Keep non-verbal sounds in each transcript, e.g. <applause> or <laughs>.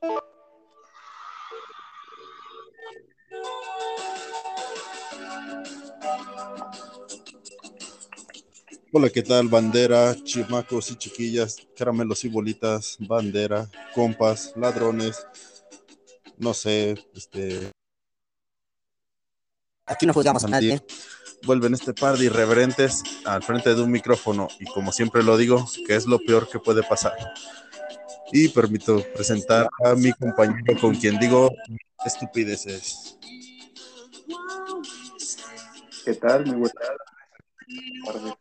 Hola, ¿qué tal? Bandera, chimacos y chiquillas, caramelos y bolitas, bandera, compas, ladrones, no sé, este... Aquí no juzgamos a nadie. Vuelven este par de irreverentes al frente de un micrófono y como siempre lo digo, que es lo peor que puede pasar. Y permito presentar a mi compañero con quien digo estupideces. ¿Qué tal? Muy buenas tardes.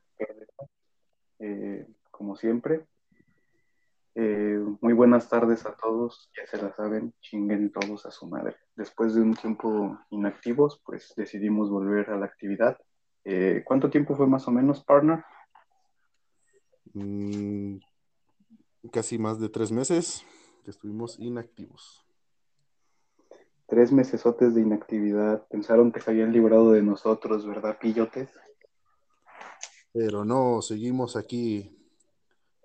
Eh, como siempre. Eh, muy buenas tardes a todos, ya se la saben, chinguen todos a su madre. Después de un tiempo inactivos, pues decidimos volver a la actividad. Eh, ¿Cuánto tiempo fue más o menos, partner? Mm, casi más de tres meses que estuvimos inactivos. Tres mesesotes de inactividad. Pensaron que se habían librado de nosotros, ¿verdad, pillotes? Pero no, seguimos aquí.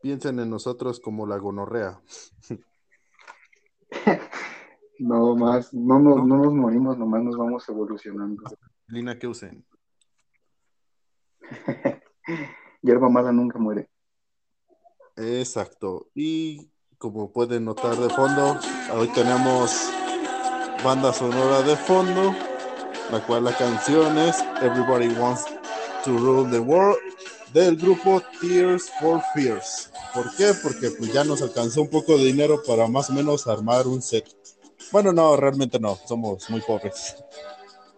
Piensen en nosotros como la gonorrea. <laughs> no más, no, no, no nos morimos, nomás nos vamos evolucionando. Lina que usen. <laughs> Hierba mala nunca muere. Exacto. Y como pueden notar de fondo, hoy tenemos banda sonora de fondo, la cual la canción es Everybody Wants to Rule the World del grupo Tears for Fears. ¿Por qué? Porque pues ya nos alcanzó un poco de dinero para más o menos armar un set. Bueno, no, realmente no, somos muy pobres.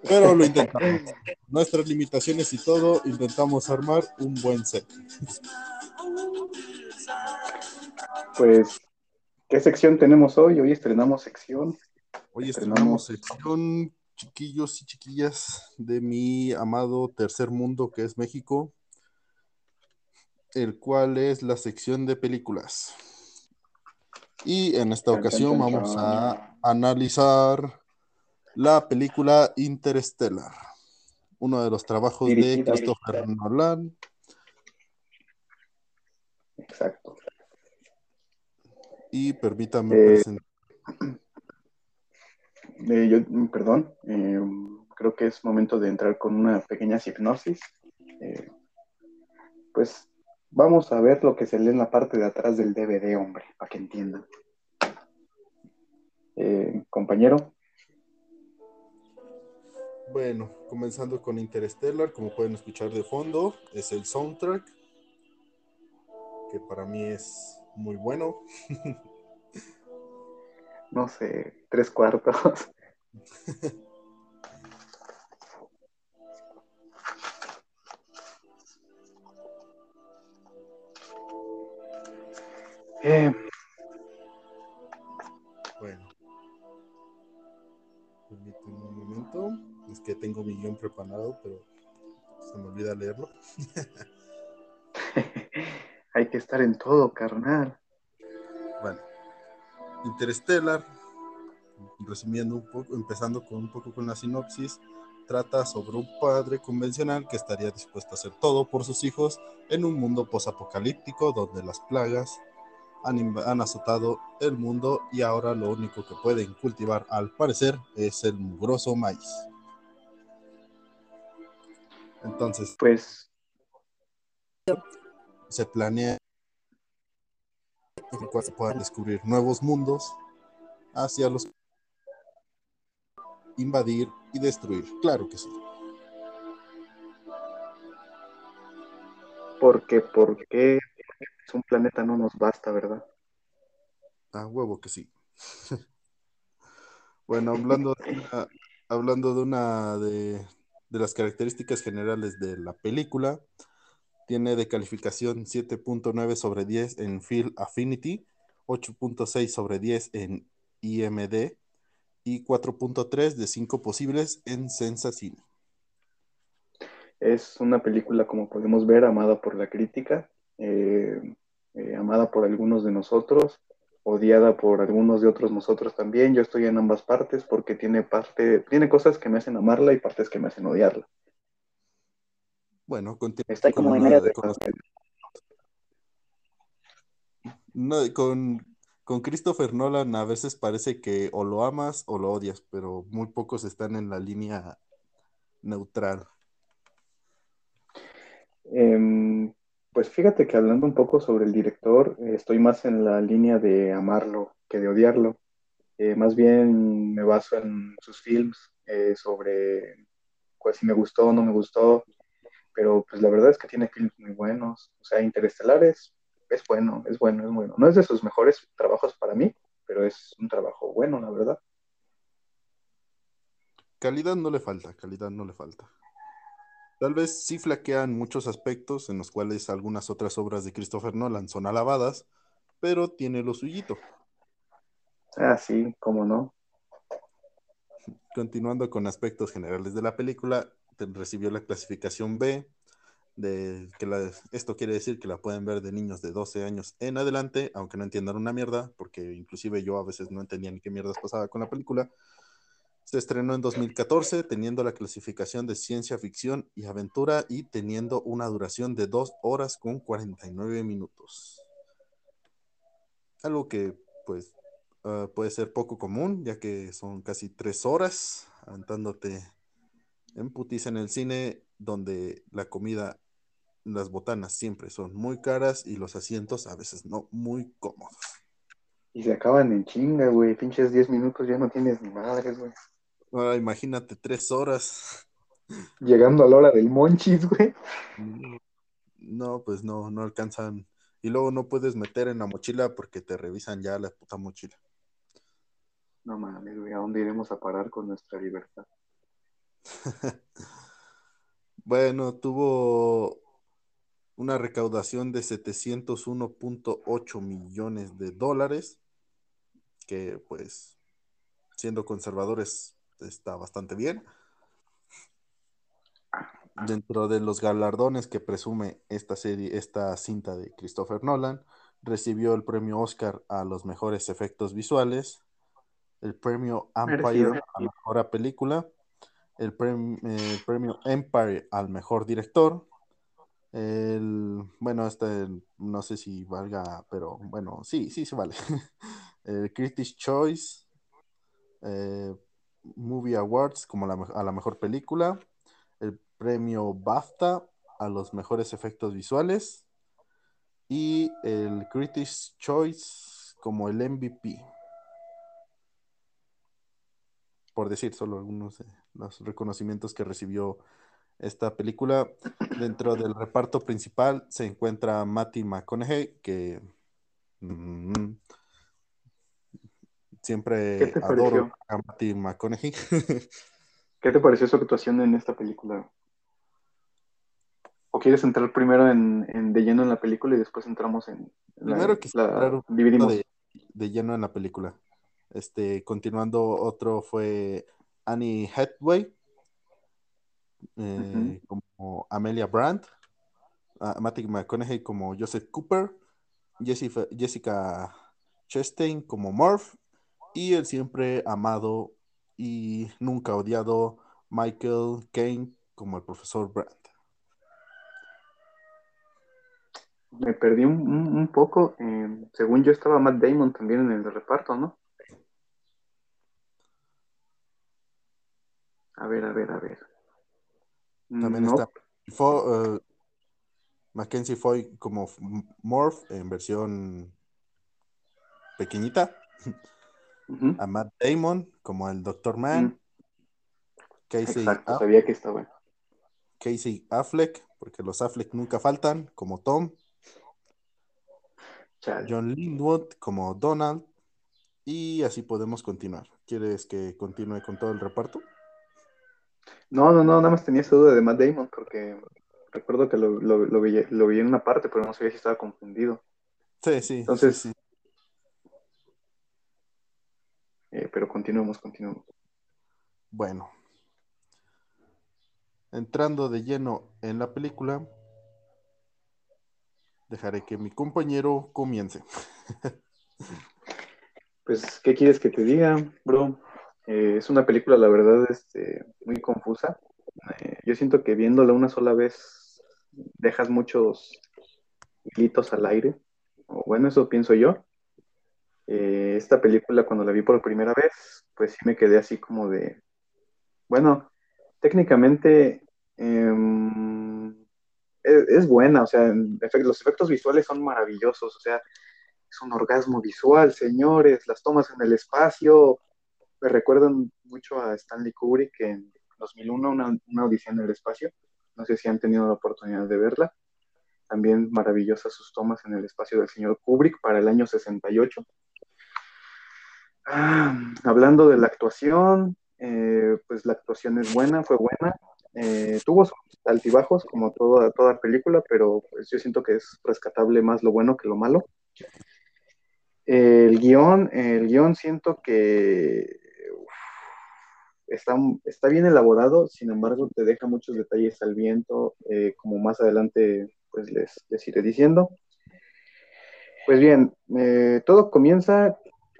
Pero lo intentamos. Nuestras limitaciones y todo, intentamos armar un buen set. Pues, ¿qué sección tenemos hoy? Hoy estrenamos sección. Hoy estrenamos sección, chiquillos y chiquillas, de mi amado tercer mundo que es México el cual es la sección de películas. Y en esta ocasión vamos a analizar la película Interstellar, uno de los trabajos de Christopher Nolan. Exacto. Y permítame eh, presentar. <clears throat> Eh, yo, perdón, eh, creo que es momento de entrar con una pequeña hipnosis. pues Vamos a ver lo que se lee en la parte de atrás del DVD, hombre, para que entiendan. Compañero. Bueno, comenzando con Interstellar, como pueden escuchar de fondo, es el soundtrack, que para mí es muy bueno. <laughs> no sé, tres cuartos. <laughs> Eh, que tengo mi guion preparado, pero se me olvida leerlo. <laughs> Hay que estar en todo, carnal. Bueno. Interstellar, resumiendo un poco, empezando con un poco con la sinopsis, trata sobre un padre convencional que estaría dispuesto a hacer todo por sus hijos en un mundo posapocalíptico donde las plagas, han, azotado el mundo y ahora lo único que pueden cultivar al parecer es el mugroso maíz. Entonces, pues se planea en se puedan descubrir nuevos mundos hacia los invadir y destruir. Claro que sí. Porque, porque un planeta no nos basta, ¿verdad? Ah, huevo que sí. <laughs> bueno, hablando de una, hablando de una de, las características generales de la película, tiene de calificación 7.9 sobre 10 en Field Affinity, 8.6 sobre 10 en IMD y 4.3 de 5 posibles en Sensacine. Es una película, como podemos ver, amada por la crítica. Eh, eh, amada por algunos de nosotros, odiada por algunos de otros nosotros también. Yo estoy en ambas partes porque tiene parte, tiene cosas que me hacen amarla y partes que me hacen odiarla. Bueno, Está como en medio de... no, con con Christopher Nolan a veces parece que o lo amas o lo odias, pero muy pocos están en la línea neutral. Em, pues fíjate que hablando un poco sobre el director, eh, estoy más en la línea de amarlo que de odiarlo. Eh, más bien me baso en sus films eh, sobre pues, si me gustó o no me gustó, pero pues la verdad es que tiene films muy buenos. O sea, Interestelares es bueno, es bueno, es bueno. No es de sus mejores trabajos para mí, pero es un trabajo bueno, la verdad. Calidad no le falta, calidad no le falta. Tal vez sí flaquean muchos aspectos en los cuales algunas otras obras de Christopher Nolan son alabadas, pero tiene lo suyito. Ah, sí, cómo no. Continuando con aspectos generales de la película, recibió la clasificación B, de que esto quiere decir que la pueden ver de niños de 12 años en adelante, aunque no entiendan una mierda, porque inclusive yo a veces no entendía ni qué mierdas pasaba con la película. Se estrenó en 2014 teniendo la clasificación de ciencia ficción y aventura y teniendo una duración de 2 horas con 49 minutos. Algo que pues uh, puede ser poco común, ya que son casi 3 horas aventándote en putiza en el cine donde la comida las botanas siempre son muy caras y los asientos a veces no muy cómodos. Y se acaban en chinga, güey. Pinches 10 minutos ya no tienes ni madres, güey. Ahora imagínate tres horas. <laughs> Llegando a la hora del monchis, güey. No, pues no, no alcanzan. Y luego no puedes meter en la mochila porque te revisan ya la puta mochila. No mames, güey, ¿a dónde iremos a parar con nuestra libertad? <laughs> bueno, tuvo una recaudación de 701.8 millones de dólares, que pues siendo conservadores está bastante bien. Dentro de los galardones que presume esta serie, esta cinta de Christopher Nolan, recibió el premio Oscar a los mejores efectos visuales, el premio Empire a mejor película, el, el premio Empire al mejor director, el, bueno, este no sé si valga, pero bueno, sí, sí se vale. <laughs> El Critics Choice eh, Movie Awards como a la mejor película. El premio BAFTA a los mejores efectos visuales. Y el Critics Choice como el MVP. Por decir solo algunos de los reconocimientos que recibió esta película. <coughs> Dentro del reparto principal se encuentra Matty McConaughey, que mm, siempre adoro a Matty McConaughey. <laughs> ¿Qué te pareció su actuación en esta película? ¿O quieres entrar primero en, de lleno en la película y después entramos en primero que la dividimos de, de, lleno en la película. Este, continuando, otro fue Annie Hathaway, eh, como Amelia Brandt, uh, Matthew McConaughey como Joseph Cooper, Jessica, Jessica Chastain como Murph y el siempre amado y nunca odiado Michael Caine como el profesor Brandt. Me perdí un, poco. Eh, según yo estaba Matt Damon también en el reparto, ¿no? A ver, a ver, a ver. También está uh, Mackenzie Foy como Morph en versión pequeñita. <laughs> A Matt Damon como el Doctor Man. Casey sabía que estaba. Casey Affleck, porque los Affleck nunca faltan, como Tom. John Lindwood como Donald. Y así podemos continuar. ¿Quieres que continúe con todo el reparto? No, no, no, nada más tenía esa duda de Matt Damon porque recuerdo que lo, lo, vi, en una parte, pero no sabía si estaba confundido. Sí, sí. Entonces, sí, pero continuemos, continuemos. Bueno. Entrando de lleno en la película, dejaré que mi compañero comience. <laughs> pues, ¿qué quieres que te diga, bro? Eh, es una película, la verdad, este, muy confusa. Eh, yo siento que viéndola una sola vez dejas muchos hilitos al aire. O bueno, eso pienso yo. Eh, esta película cuando la vi por primera vez, pues sí me quedé así como de, bueno, técnicamente em, es, es, buena, o sea, los efectos visuales son maravillosos, o sea, es un orgasmo visual, señores, las tomas en el espacio me recuerdan mucho a Stanley Kubrick en 2001, una, odisea en el espacio, no sé si han tenido la oportunidad de verla, también maravillosas sus tomas en el espacio del señor Kubrick para el año 68. Ah, hablando de la actuación, eh, pues la actuación es buena, fue buena. Eh, tuvo altibajos como toda, toda película, pero pues yo siento que es rescatable más lo bueno que lo malo. El guion, el guion siento que está, está bien elaborado, sin embargo te deja muchos detalles al viento, eh, como más adelante pues les, les iré diciendo. Pues bien, todo comienza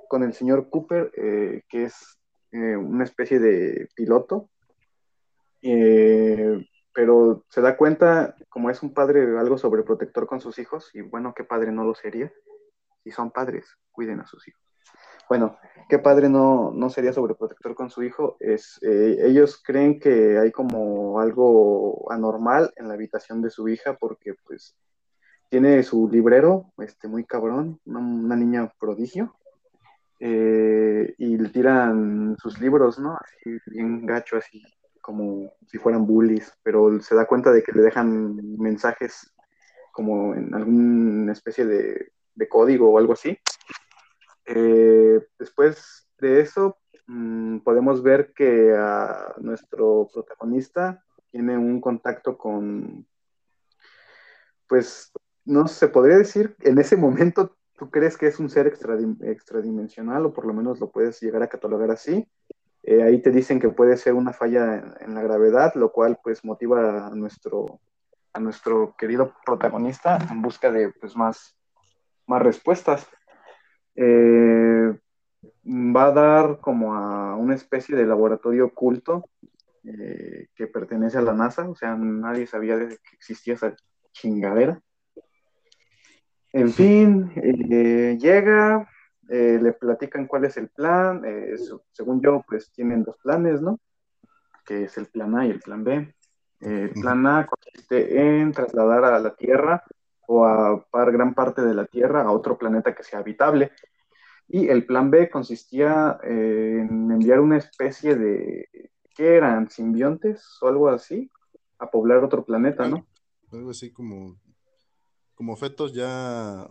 con el señor Cooper, eh, que es eh, una especie de piloto, eh, pero se da cuenta, como es un padre algo sobreprotector con sus hijos, y bueno, ¿qué padre no lo sería? Si son padres, cuiden a sus hijos. Bueno, ¿qué padre no, no sería sobreprotector con su hijo? Es, eh, ellos creen que hay como algo anormal en la habitación de su hija porque pues tiene su librero, este, muy cabrón, una, una niña prodigio, eh, y le tiran sus libros, ¿no? Así bien gacho, así como si fueran bullies, pero se da cuenta de que le dejan mensajes como en alguna especie de, código o algo así. Eh, después de eso, mmm, podemos ver que a nuestro protagonista tiene un contacto con, pues, no se podría decir, en ese momento tú crees que es un ser extradim extradimensional o por lo menos lo puedes llegar a catalogar así. Eh, ahí te dicen que puede ser una falla en, en, la gravedad, lo cual pues motiva a nuestro, a nuestro querido protagonista en busca de pues más, más respuestas. Eh, va a dar como a una especie de laboratorio oculto eh, que pertenece a la NASA, o sea, nadie sabía de que existía esa chingadera. En fin, eh, llega, eh, le platican cuál es el plan, eh, según yo, pues tienen dos planes, ¿no? Que es el plan A y el plan B. el plan A consiste en trasladar a la Tierra o a par, gran parte de la Tierra a otro planeta que sea habitable. Y el plan B consistía en enviar una especie de, ¿qué eran? ¿Simbiontes o algo así? A poblar otro planeta, ¿no? Algo así como como fetos ya.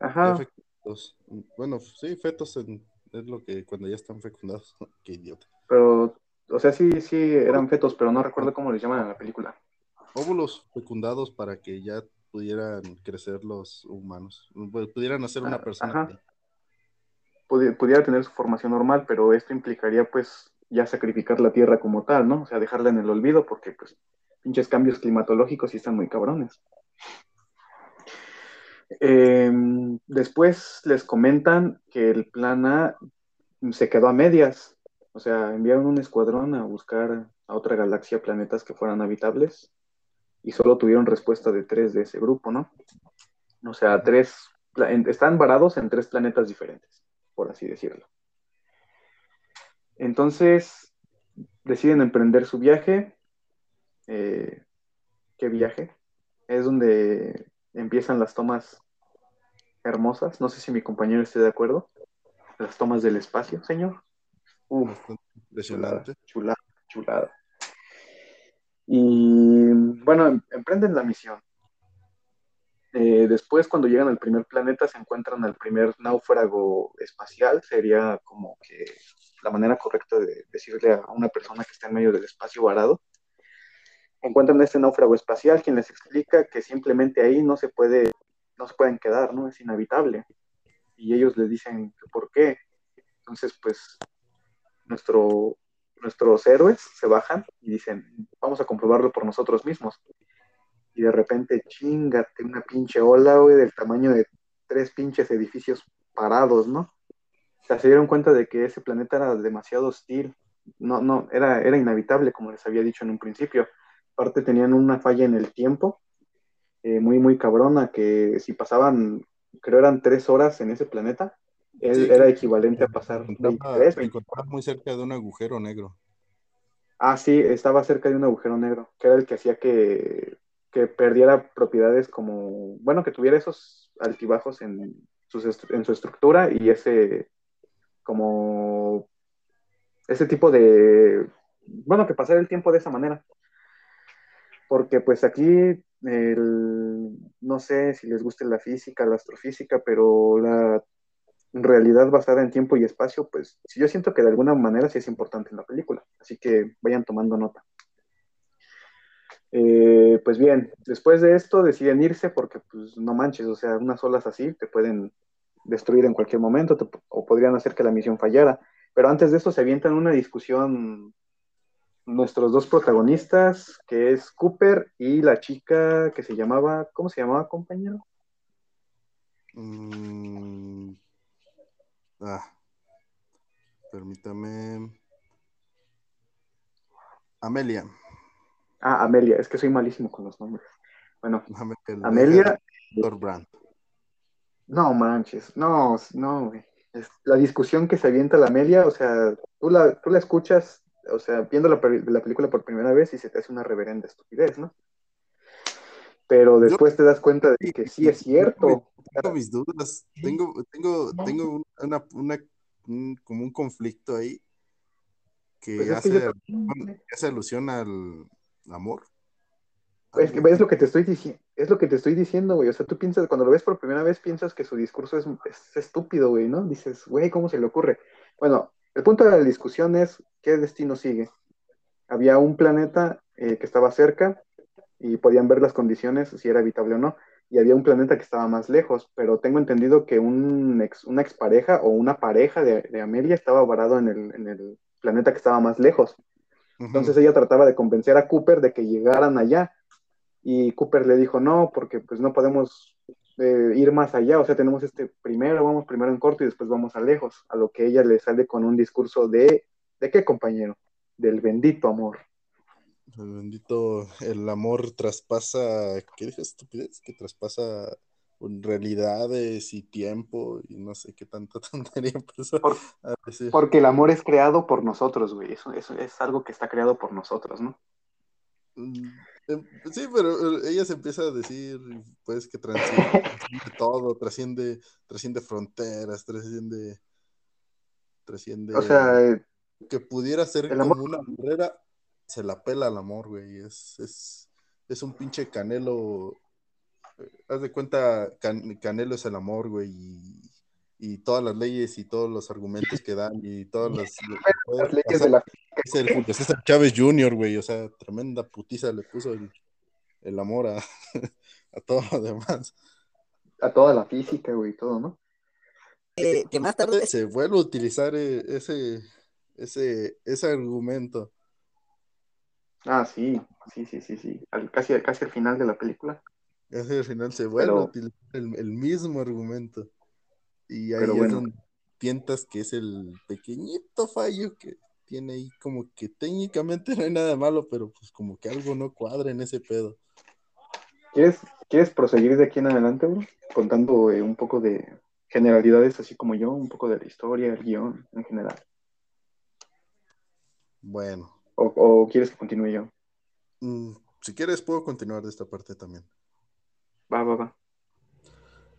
Ajá. ya fecundados. Bueno, sí, fetos en, es lo que cuando ya están fecundados. <laughs> Qué idiota. Pero, o sea, sí, sí, eran fetos, pero no recuerdo cómo les llaman en la película. Óvulos fecundados para que ya pudieran crecer los humanos. Pudieran hacer una persona. Ajá. Pudi pudiera tener su formación normal, pero esto implicaría, pues, ya sacrificar la tierra como tal, ¿no? O sea, dejarla en el olvido, porque, pues, pinches cambios climatológicos sí están muy cabrones. Eh, después les comentan que el plan A se quedó a medias, o sea, enviaron un escuadrón a buscar a otra galaxia planetas que fueran habitables y solo tuvieron respuesta de tres de ese grupo, ¿no? O sea, tres, están varados en tres planetas diferentes, por así decirlo. Entonces, deciden emprender su viaje. Eh, ¿Qué viaje? Es donde empiezan las tomas hermosas. No sé si mi compañero esté de acuerdo. Las tomas del espacio, señor. Uf, impresionante. Chulada, chulada. Y bueno, em, emprenden la misión. Eh, después, cuando llegan al primer planeta, se encuentran al primer náufrago espacial. Sería como que la manera correcta de decirle a una persona que está en medio del espacio varado encuentran este náufrago espacial, quien les explica que simplemente ahí no se puede, no se pueden quedar, ¿no? Es inhabitable. Y ellos les dicen por qué. Entonces, pues, nuestro, nuestros héroes se bajan y dicen, vamos a comprobarlo por nosotros mismos. Y de repente, chingate, una pinche ola, güey, del tamaño de tres pinches edificios parados, ¿no? O sea, se dieron cuenta de que ese planeta era demasiado hostil. No, no, era, era inhabitable, como les había dicho en un principio aparte tenían una falla en el tiempo, eh, muy, muy cabrona, que si pasaban, creo eran tres horas en ese planeta, era equivalente a pasar Estaba muy cerca de un agujero negro. Ah, sí, estaba cerca de un agujero negro, que era el que hacía que, perdiera propiedades como, bueno, que tuviera esos altibajos en su, en su estructura y ese, como, ese tipo de, bueno, que pasara el tiempo de esa manera. Porque pues aquí, no sé si les gusta la física, la astrofísica, pero la realidad basada en tiempo y espacio, pues yo siento que de alguna manera sí es importante en la película, así que vayan tomando nota. Eh, pues bien, después de esto deciden irse porque pues no manches, o sea, unas olas así te pueden destruir en cualquier momento o podrían hacer que la misión fallara. Pero antes de eso se avientan una discusión nuestros dos protagonistas, que es Cooper y la chica que se llamaba, ¿cómo se llamaba, compañero? Mm, Ah, permítame. Amelia. Ah, Amelia, es que soy malísimo con los nombres. Bueno, Amelia. Brand. No manches, no, no, la discusión que se avienta la Amelia, o sea, tú la, tú la escuchas, o sea, viendo la, la película por primera vez y se te hace una reverenda estupidez, ¿no? pero después te das cuenta de que sí es cierto. Tengo mis dudas, tengo, tengo, tengo una, una, un, como un conflicto ahí que, pues hace, hace, alusión al amor. Es que es lo que te estoy diciendo, es lo que te estoy diciendo, güey. O sea, tú piensas, cuando lo ves por primera vez, piensas que su discurso es, es estúpido, güey, ¿no? Dices, güey, ¿cómo se le ocurre? Bueno, el punto de la discusión es qué destino sigue. Había un planeta eh, que estaba cerca, y podían ver las condiciones, si era habitable o no. Y había un planeta que estaba más lejos, pero tengo entendido que un ex, una expareja o una pareja de, Amelia estaba varado en el, planeta que estaba más lejos. Entonces ella trataba de convencer a Cooper de que llegaran allá. Y Cooper le dijo, no, porque pues no podemos eh, ir más allá, o sea, tenemos este primero, vamos primero en corto y después vamos a lejos, a lo que ella le sale con un discurso de, ¿de qué compañero? Del bendito amor. El bendito, el amor traspasa, ¿qué dije estupidez? Que traspasa realidades y tiempo y no sé qué tanta <laughs> tontería empezó Porque el amor es creado por nosotros, güey. Eso, eso es algo que está creado por nosotros, ¿no? Em, sí, pero eh, ella se empieza a decir, pues, que trasciende, <laughs> todo, trasciende, trasciende fronteras, trasciende, trasciende... O sea... Eh, que pudiera ser como una barrera se la pela al amor, güey. Es, es, es un pinche canelo. Eh, haz de cuenta, Canelo es el amor, güey. Y, y, todas las leyes y todos los argumentos que dan y todas las, <laughs> las leyes de la Es el Julio César Chávez Jr., güey. O sea, tremenda putiza le puso el, el amor a, <laughs> a todo lo demás. A toda la física, güey, todo, ¿no? Eh, que más tarde se vuelve a utilizar eh, ese, ese, ese argumento. Ah, sí, sí, sí, sí, sí. casi, casi al final de la película. Casi al final se vuelve a utilizar el, mismo argumento. Y ahí es donde piensas que es el pequeñito fallo que tiene ahí como que técnicamente <laughs> no hay nada malo, pero pues como que algo no cuadra en ese pedo. ¿Quieres, ¿quieres proseguir de aquí en adelante, bro? Contando eh, un poco de generalidades así como yo, un poco de la historia, el guion en general. Bueno, ¿O, quieres que continúe yo? Mm, si quieres, puedo continuar de esta parte también. Va, va, va.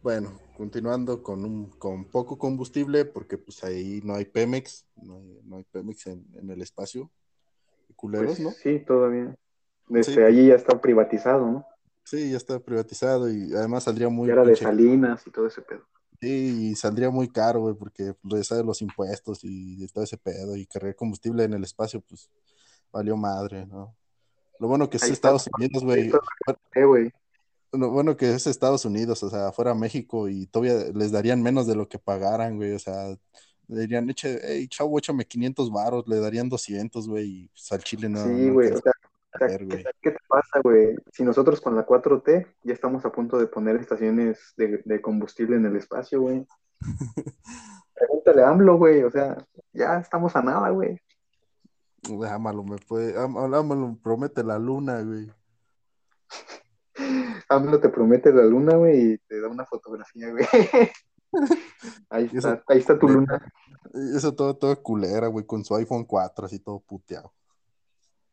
Bueno, continuando con, un, con poco combustible, porque pues ahí no hay Pemex, no hay, Pemex en, el espacio. Culeros, pues, ¿no? Sí, todavía. Desde allí ya está privatizado, ¿no? Sí, ya está privatizado y además saldría muy... era de Salinas y todo ese pedo. Sí, y saldría muy caro, güey, porque pues, de los impuestos y todo ese pedo y cargar combustible en el espacio, pues valió madre, ¿no? Lo bueno que es Estados Unidos, güey. Lo bueno que es Estados Unidos, o sea, fuera México y todavía les darían menos de lo que pagaran, güey, o sea, le dirían, eche, hey, chavo, échame 500 baros, le darían 200, güey, y pues, al Chile no. Sí, güey, o sea, ¿qué, te pasa, güey? Si nosotros con la 4T ya estamos a punto de poner estaciones de, de combustible en el espacio, güey. <laughs> Pregúntale a AMLO, güey, o sea, ya estamos a nada, güey. Ámalo, me puede. Ámalo, promete la luna, güey. <laughs> AMLO te promete la luna, güey, y te da una fotografía, güey. <laughs> Ahí está, ahí está tu luna. Eso todo, todo culera, güey, con su iPhone 4, así todo puteado.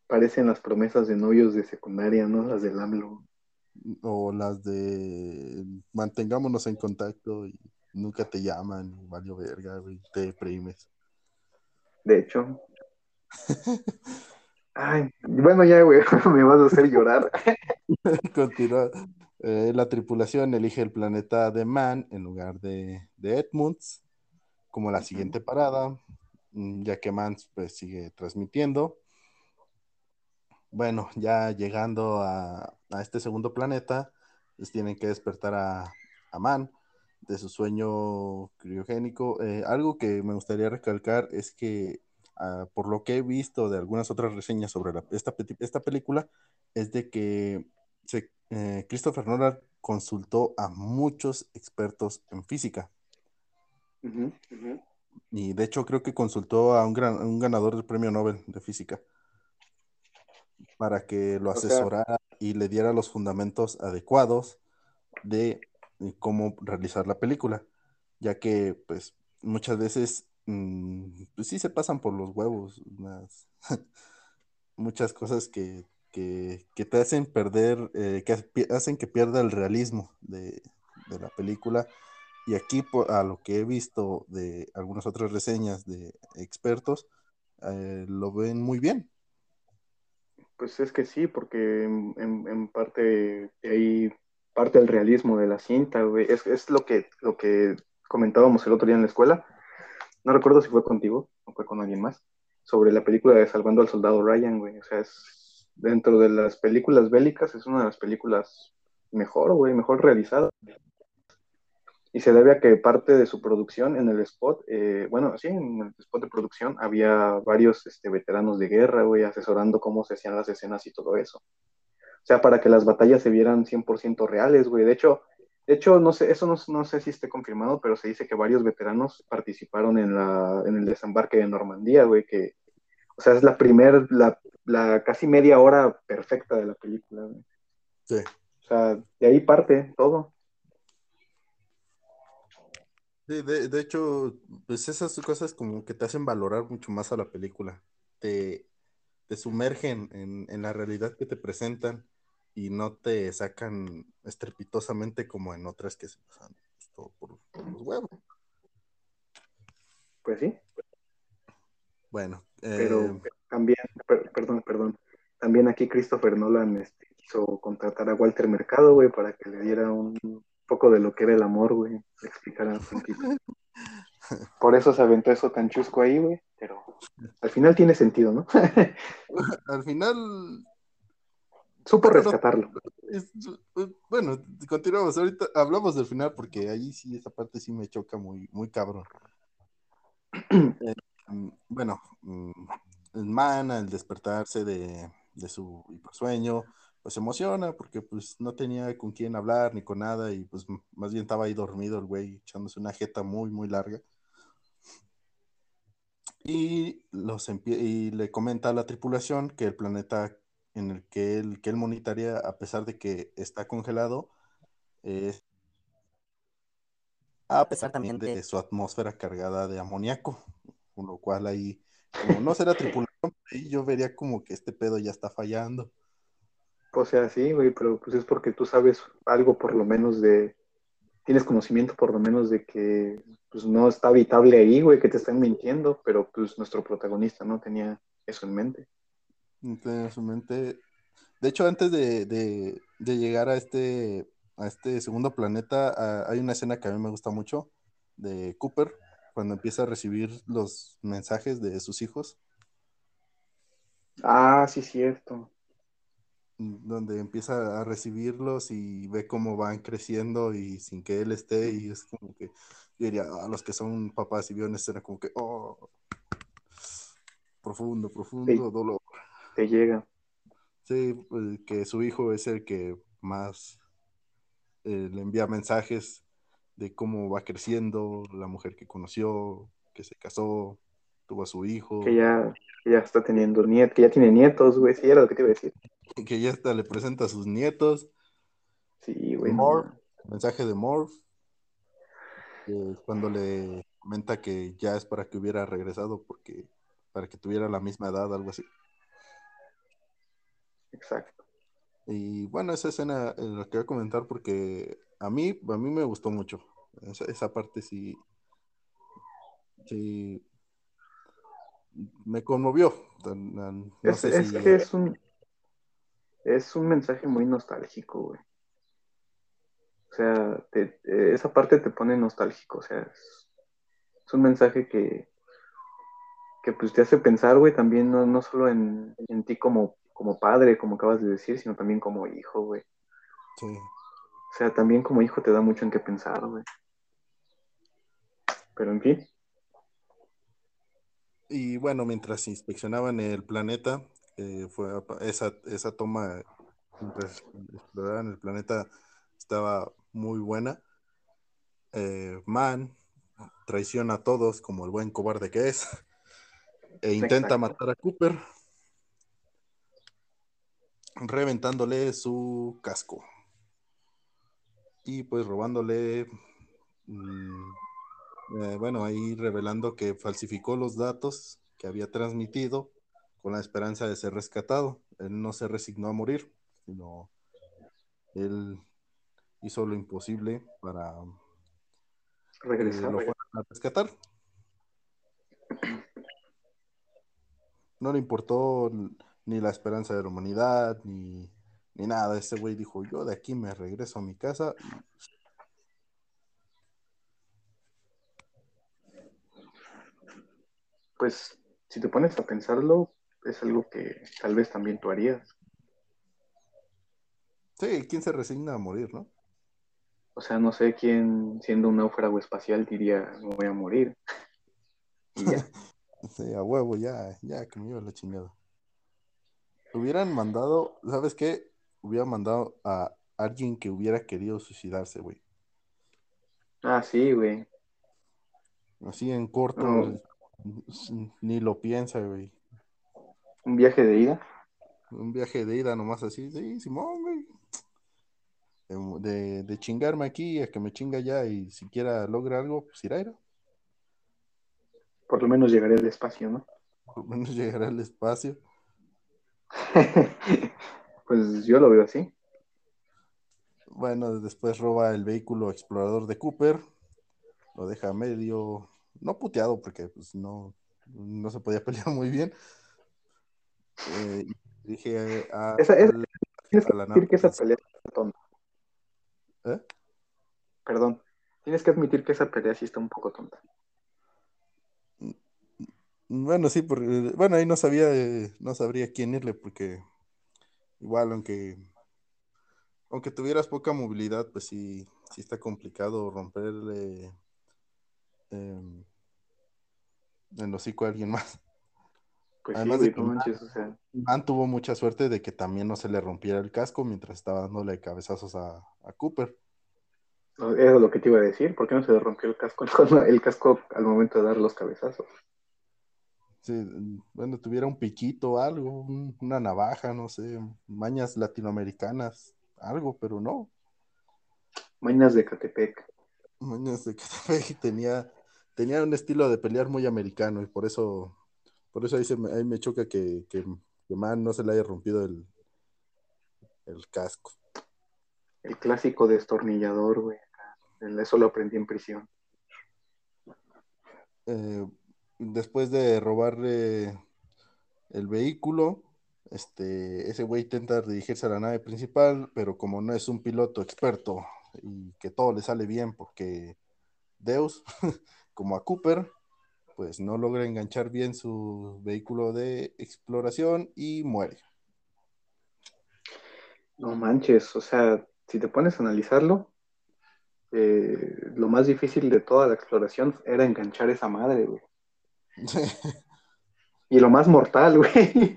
Parecen las promesas de novios de secundaria, ¿no? Las del AMLO. O las de mantengámonos en contacto y nunca te llaman, valió verga, güey, te deprimes. De hecho. <laughs> Ay, bueno, ya, güey, <laughs> me vas a hacer llorar. <laughs> Continúa. Eh, la tripulación elige el planeta de Man en lugar de, de Edmunds como la siguiente parada, mm, ya que Man pues, sigue transmitiendo. Bueno, ya llegando a, este segundo planeta, pues tienen que despertar a, a Man de su sueño criogénico. Eh, algo que me gustaría recalcar es que, ah, por lo que he visto de algunas otras reseñas sobre esta, esta, película, es de que eh, Christopher Nolan consultó a muchos expertos en física. Y de hecho creo que consultó a un, gran, un ganador del premio Nobel de física para que lo asesorara y le diera los fundamentos adecuados de cómo realizar la película, ya que pues muchas veces pues sí se pasan por los huevos <laughs> muchas cosas que, te hacen perder, eh, que hacen que pierda el realismo de, la película. Y aquí, a lo que he visto de algunas otras reseñas de expertos, eh, lo ven muy bien. Pues es que sí, porque en, en parte de ahí parte del realismo de la cinta. Es, es lo, que, lo que comentábamos el otro día en la escuela. No recuerdo si fue contigo o fue con alguien más. Sobre la película de Salvando al Soldado Ryan, güey. O sea, es dentro de las películas bélicas, es una de las películas mejor, güey, mejor realizada. Y se debe a que parte de su producción en el spot, eh, bueno, sí, en el spot de producción había varios este, veteranos de guerra, güey, asesorando cómo se hacían las escenas y todo eso. O sea, para que las batallas se vieran 100% reales, güey. De hecho, de hecho, no sé, eso no, sé si esté confirmado, pero se dice que varios veteranos participaron en, la, en el desembarque de Normandía, güey, que, o sea, es la primer, la, la casi media hora perfecta de la película, güey. Sí. O sea, de ahí parte todo. Sí, de, de, hecho, pues esas cosas como que te hacen valorar mucho más a la película. Te, te sumergen en, en la realidad que te presentan y no te sacan estrepitosamente como en otras que se pasan pues, por, los huevos. Pues sí. Bueno. Pero eh, también, perdón, perdón, también aquí Christopher Nolan este, quiso contratar a Walter Mercado, güey, para que le diera un poco de lo que era el amor, güey, le explicara un poquito. <laughs> Por eso se aventó eso tan chusco ahí, güey, pero al final tiene sentido, ¿no? <laughs> al final Supo rescatarlo. bueno, continuamos. Ahorita hablamos del final porque ahí sí, esa parte sí me choca muy, muy cabrón. <clears throat> Eh, bueno, mm, el man al despertarse de, su hipersueño, pues se emociona porque pues no tenía con quién hablar ni con nada y pues más bien estaba ahí dormido el güey echándose una jeta muy, muy larga. Y, los y le comenta a la tripulación que el planeta en el que él, que él monitorea, a pesar de que está congelado, es a pesar también de su atmósfera cargada de amoníaco, con lo cual ahí, como no será tripulación, <laughs> yo vería como que este pedo ya está fallando. O sea, sí, güey, pero pues es porque tú sabes algo por lo menos de, tienes conocimiento por lo menos de que pues no está habitable ahí, güey, que te están mintiendo, pero pues nuestro protagonista no tenía eso en mente su mente. De hecho, antes de, llegar a este, a este segundo planeta, ah, hay una escena que a mí me gusta mucho de Cooper, cuando empieza a recibir los mensajes de sus hijos. Ah, sí, cierto. Donde empieza a recibirlos y ve cómo van creciendo y sin que él esté, y es como que, yo diría, a ah, los que son papás y vieron escena, como que, oh, profundo, profundo dolor te llega. Sí, pues, que su hijo es el que más eh, le envía mensajes de cómo va creciendo, la mujer que conoció, que se casó, tuvo a su hijo. Que ya, ya está teniendo nietos, que ya tiene nietos, güey, sí, era lo que te iba a decir. <laughs> Que ya está, le presenta a sus nietos. Sí, güey. mensaje de Morph. cuando le comenta que ya es para que hubiera regresado porque para que tuviera la misma edad, algo así. Exacto. Y bueno, esa escena eh, la quiero comentar porque a mí, a mí me gustó mucho. Esa, parte sí, sí, me conmovió. es, que es un, es un mensaje muy nostálgico, güey. O sea, esa parte te pone nostálgico, o sea, es, un mensaje que, que pues te hace pensar, güey, también no, no solo en, en ti como como padre, como acabas de decir, sino también como hijo, güey. Sí. O sea, también como hijo te da mucho en qué pensar, güey. Pero en fin. Y bueno, mientras inspeccionaban el planeta, eh, fue esa, esa toma, mientras exploraban el planeta, estaba muy buena. Eh, Man traiciona a todos como el buen cobarde que es e intenta matar a Cooper reventándole su casco y pues robándole, mm, eh, bueno, ahí revelando que falsificó los datos que había transmitido con la esperanza de ser rescatado. Él no se resignó a morir, sino él hizo lo imposible para regresar lo a rescatar. No le importó ni la esperanza de la humanidad, ni, nada. Ese güey dijo, yo de aquí me regreso a mi casa. Pues si te pones a pensarlo, es algo que tal vez también tú harías. Sí, ¿quién se resigna a morir, no? O sea, no sé quién, siendo un náufrago espacial, diría, me voy a morir. <laughs> Y ya. sí, a huevo, ya, ya, que me iba la chingada. Hubieran mandado, ¿sabes qué? Hubieran mandado a alguien que hubiera querido suicidarse, güey. Ah, sí, güey. Así en corto, ni lo piensa, güey. ¿Un viaje de ida? Un viaje de ida nomás así, sí, Simón, güey. De, de, chingarme aquí a que me chinga ya y siquiera logra algo, pues irá, irá. Por lo menos llegaré al espacio, ¿no? Por lo menos <laughs> llegaré al espacio. <laughs> pues yo lo veo así. Bueno, después roba el vehículo explorador de Cooper, lo deja medio, no puteado porque pues no, no se podía <laughs> pelear muy bien. Eh, dije a, esa, tienes que admitir que esa pelea está tonta. ¿Eh? Perdón, tienes que admitir que esa pelea sí está un poco tonta. Bueno, sí, porque, bueno, ahí no sabía, no sabría quién irle, porque igual, aunque, aunque tuvieras poca movilidad, pues sí, sí está complicado romperle eh, el hocico a alguien más. Pues Además de que Man, tuvo mucha suerte de que también no se le rompiera el casco mientras estaba dándole cabezazos a, a Cooper. Era lo que te iba a decir, ¿por qué no se le rompió el casco, <laughs> el casco al momento de dar los cabezazos? Bueno, tuviera un piquito, algo, una navaja, no sé, mañas latinoamericanas, algo, pero no. Mañas de Catepec. Mañas de Catepec <laughs> tenía, tenía un estilo de pelear muy americano y por eso, por eso ahí, se me, ahí me choca que, que, Man no se le haya rompido el, el casco. El clásico destornillador, güey. Eso lo aprendí en prisión. Eh, después de robarle el vehículo, este, ese güey intenta dirigirse a la nave principal, pero como no es un piloto experto y que todo le sale bien porque Deus, <laughs> como a Cooper, pues no logra enganchar bien su vehículo de exploración y muere. No manches, o sea, si te pones a analizarlo, eh, lo más difícil de toda la exploración era enganchar esa madre, güey. <laughs> y lo más mortal, güey.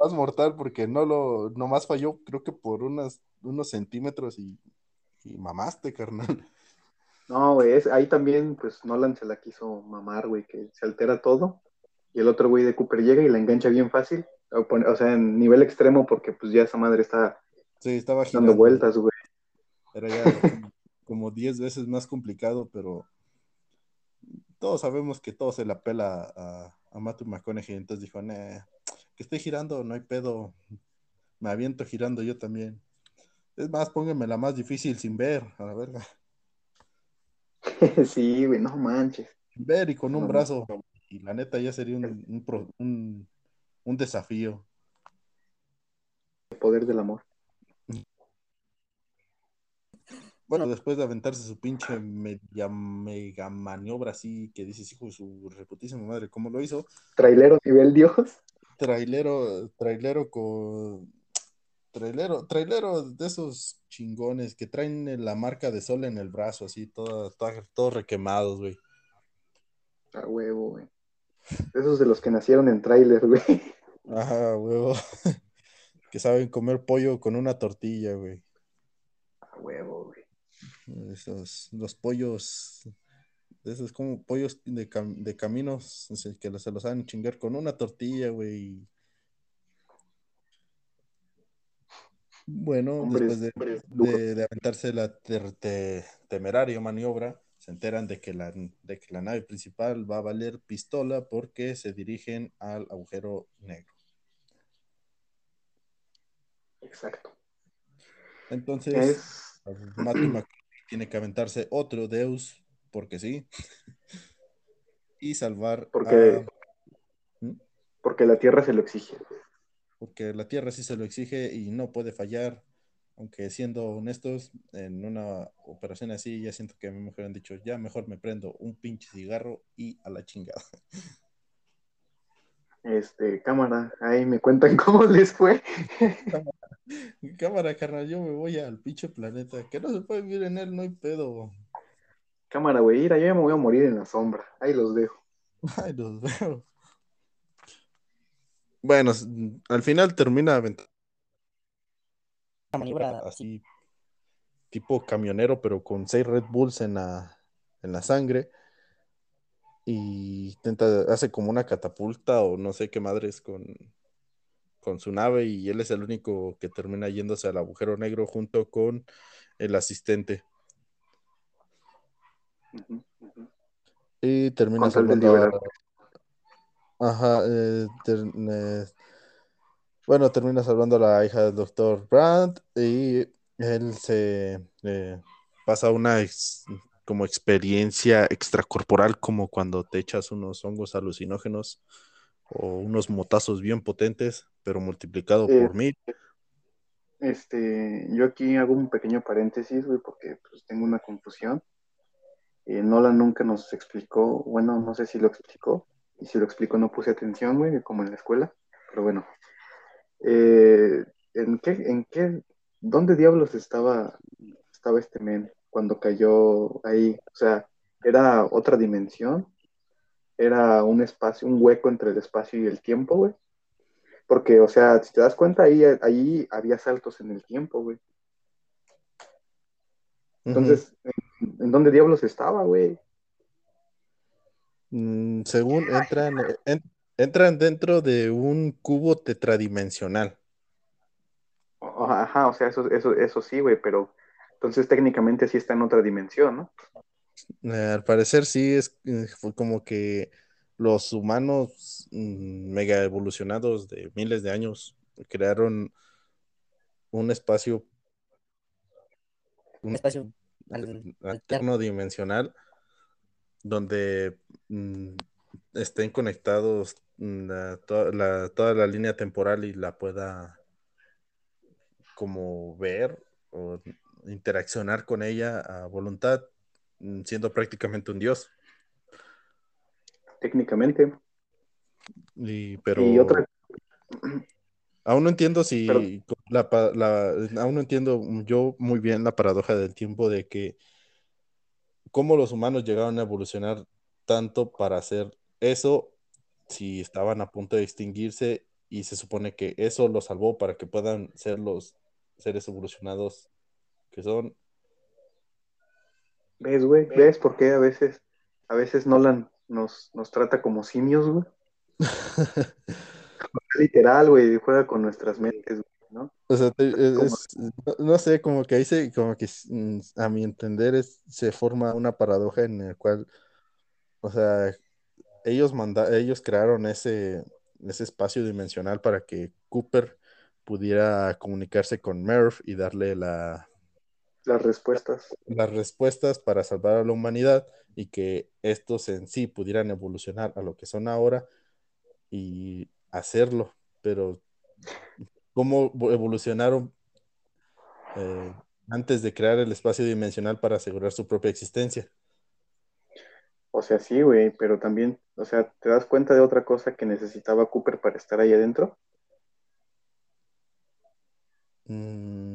Más mortal porque no lo, nomás falló, creo que por unas, unos centímetros y, mamaste, carnal. No, güey, ahí también, pues Nolan se la quiso mamar, güey, que se altera todo. Y el otro güey de Cooper llega y la engancha bien fácil. O, sea, en nivel extremo, porque pues ya esa madre está sí, estaba dando vueltas, güey. Era ya como 10 veces más complicado, pero todos sabemos que todo se la pela a, a Matthew McConaughey, entonces dijo, que estoy girando, no hay pedo, me aviento girando yo también. Es más, pónganme la más difícil sin ver, a la verga. <laughs> sí, güey, no manches. Ver y con un brazo. Y la neta ya sería un, un, desafío. El poder del amor. Bueno, después de aventarse su pinche media, mega maniobra así que dices, hijo de su reputísima madre, ¿cómo lo hizo? Trailero nivel Dios. Trailero, trailero con trailero, trailero de esos chingones que traen la marca de sol en el brazo, así, todos todo, requemados, güey. A huevo, güey. Esos de los que nacieron en trailer, güey. Ajá, huevo. <laughs> que saben comer pollo con una tortilla, güey. A huevo, güey. Esos, los pollos, esos como pollos de, de caminos que se los saben chingar con una tortilla, güey. Bueno, después de, aventarse la temeraria maniobra, se enteran de que, la, de que la nave principal va a valer pistola porque se dirigen al agujero negro. Exacto. Entonces, <clears throat> Matthew tiene que aventarse otro Deus, porque sí, <laughs> y salvar porque, ¿Mm? Porque la Tierra se lo exige porque la Tierra sí se lo exige y no puede fallar, aunque siendo honestos, en una operación así ya siento que a mi mujer han dicho, ya mejor me prendo un pinche cigarro y a la chingada. Este, cámara, ahí me cuentan <laughs> cómo les fue. cámara, carnal, yo me voy al pinche planeta, que no se puede vivir en él, no hay pedo. Cámara, güey, ira, yo ya me voy a morir en la sombra, ahí los dejo. <laughs> Ahí los veo. Bueno, al final termina así, tipo camionero, pero con seis Red Bulls en la, en la sangre. Y intenta, hace como una catapulta o no sé qué madres con, con su nave. Y él es el único que termina yéndose al agujero negro junto con el asistente. Y termina salvando Ajá, eh, bueno, termina salvando a la hija del doctor Brandt y él se eh, pasa una como experiencia extracorporal, como cuando te echas unos hongos alucinógenos o unos motazos bien potentes, pero multiplicado por mil. Este, yo aquí hago un pequeño paréntesis, güey, porque pues, tengo una confusión. Eh, Nolan nunca nos explicó, bueno, no sé si lo explicó, y si lo explico no puse atención, güey, como en la escuela, pero bueno. Eh, ¿En qué, en qué, dónde diablos estaba, estaba este men cuando cayó ahí? O sea, ¿era otra dimensión? ¿Era un espacio, un hueco entre el espacio y el tiempo, güey? Porque, o sea, si te das cuenta, ahí, ahí había saltos en el tiempo, güey. Entonces, ¿en, dónde diablos estaba, güey? Mm, según entran, entran dentro de un cubo tetradimensional. Ajá, o sea, eso, eso, eso sí, güey, pero entonces técnicamente sí está en otra dimensión, ¿no? Eh, al parecer sí, es eh, fue como que los humanos mm, mega evolucionados de miles de años crearon un espacio, un espacio alterno dimensional donde mm, estén conectados mm, toda la línea temporal y la pueda como ver o interaccionar con ella a voluntad, siendo prácticamente un dios. Técnicamente. Y, pero aún no entiendo si aún no entiendo yo muy bien la paradoja del tiempo de que cómo los humanos llegaron a evolucionar tanto para hacer eso si estaban a punto de extinguirse y se supone que eso los salvó para que puedan ser los seres evolucionados que son. ¿Ves, güey? ¿Ves por qué a veces, a veces Nolan nos, nos trata como simios, güey? <laughs> Literal, güey, juega con nuestras mentes, ¿no? O sea, no, sé, como que ahí se, como que mm, a mi entender es, se forma una paradoja en la cual O sea, ellos, manda ellos crearon ese, ese espacio dimensional para que Cooper pudiera comunicarse con Murph y darle la, las respuestas. Las respuestas para salvar a la humanidad y que estos en sí pudieran evolucionar a lo que son ahora y hacerlo. Pero, ¿cómo evolucionaron eh, antes de crear el espacio dimensional para asegurar su propia existencia? O sea, sí, güey, pero también, o sea, ¿te das cuenta de otra cosa que necesitaba Cooper para estar ahí adentro? Mm,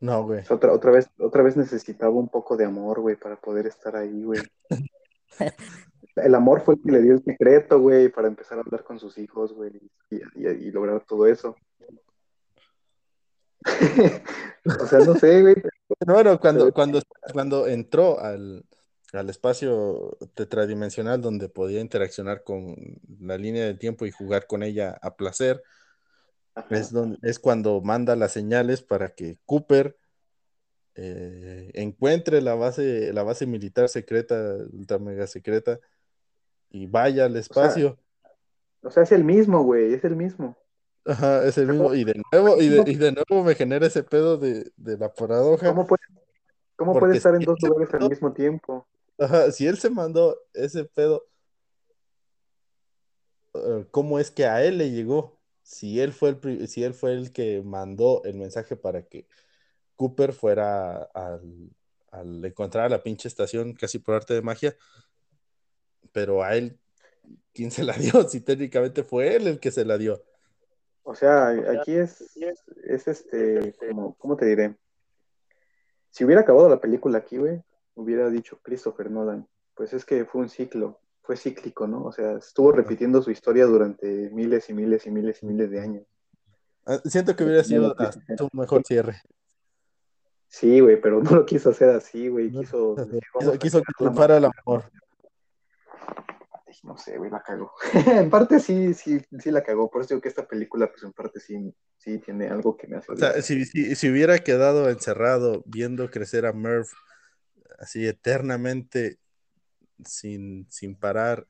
no, güey. otra, otra, vez, otra vez necesitaba un poco de amor, güey, para poder estar ahí, güey. <laughs> el amor fue el que le dio el secreto, güey, para empezar a hablar con sus hijos, güey, y, lograr todo eso. <laughs> o sea, no sé, güey. Bueno, cuando, cuando, cuando entró al, al espacio tetradimensional donde podía interaccionar con la línea del tiempo y jugar con ella a placer, es, donde, es cuando manda las señales para que Cooper eh, encuentre la base, la base militar secreta, ultra mega secreta, y vaya al espacio. O sea, es el mismo, güey, es el mismo. Ajá, es el mismo. Y de nuevo, y de, nuevo me genera ese pedo de, la paradoja. ¿Cómo puede, cómo puede estar en dos lugares al mismo tiempo? Ajá, si él se mandó ese pedo, eh, ¿cómo es que a él le llegó? Si él fue el, si él fue el que mandó el mensaje para que Cooper fuera al, encontrar la pinche estación casi por arte de magia, pero a él, ¿quién se la dio? <laughs> Si técnicamente fue él el que se la dio. O sea, aquí es, es este, como, ¿cómo te diré? Si hubiera acabado la película aquí, güey, hubiera dicho Christopher Nolan, pues es que fue un ciclo, fue cíclico, ¿no? O sea, estuvo repitiendo su historia durante miles y miles y miles y miles de años. Ah, siento que hubiera sido un mejor cierre. Sí, güey, pero no lo quiso hacer así, güey. Quiso, quiso, que triunfara el amor. No sé, güey, la cagó. <laughs> en parte sí, sí, sí la cagó. Por eso digo que esta película, pues en parte sí, sí tiene algo que me hace. O sea, si, si, si, hubiera quedado encerrado viendo crecer a Murph así eternamente sin, sin parar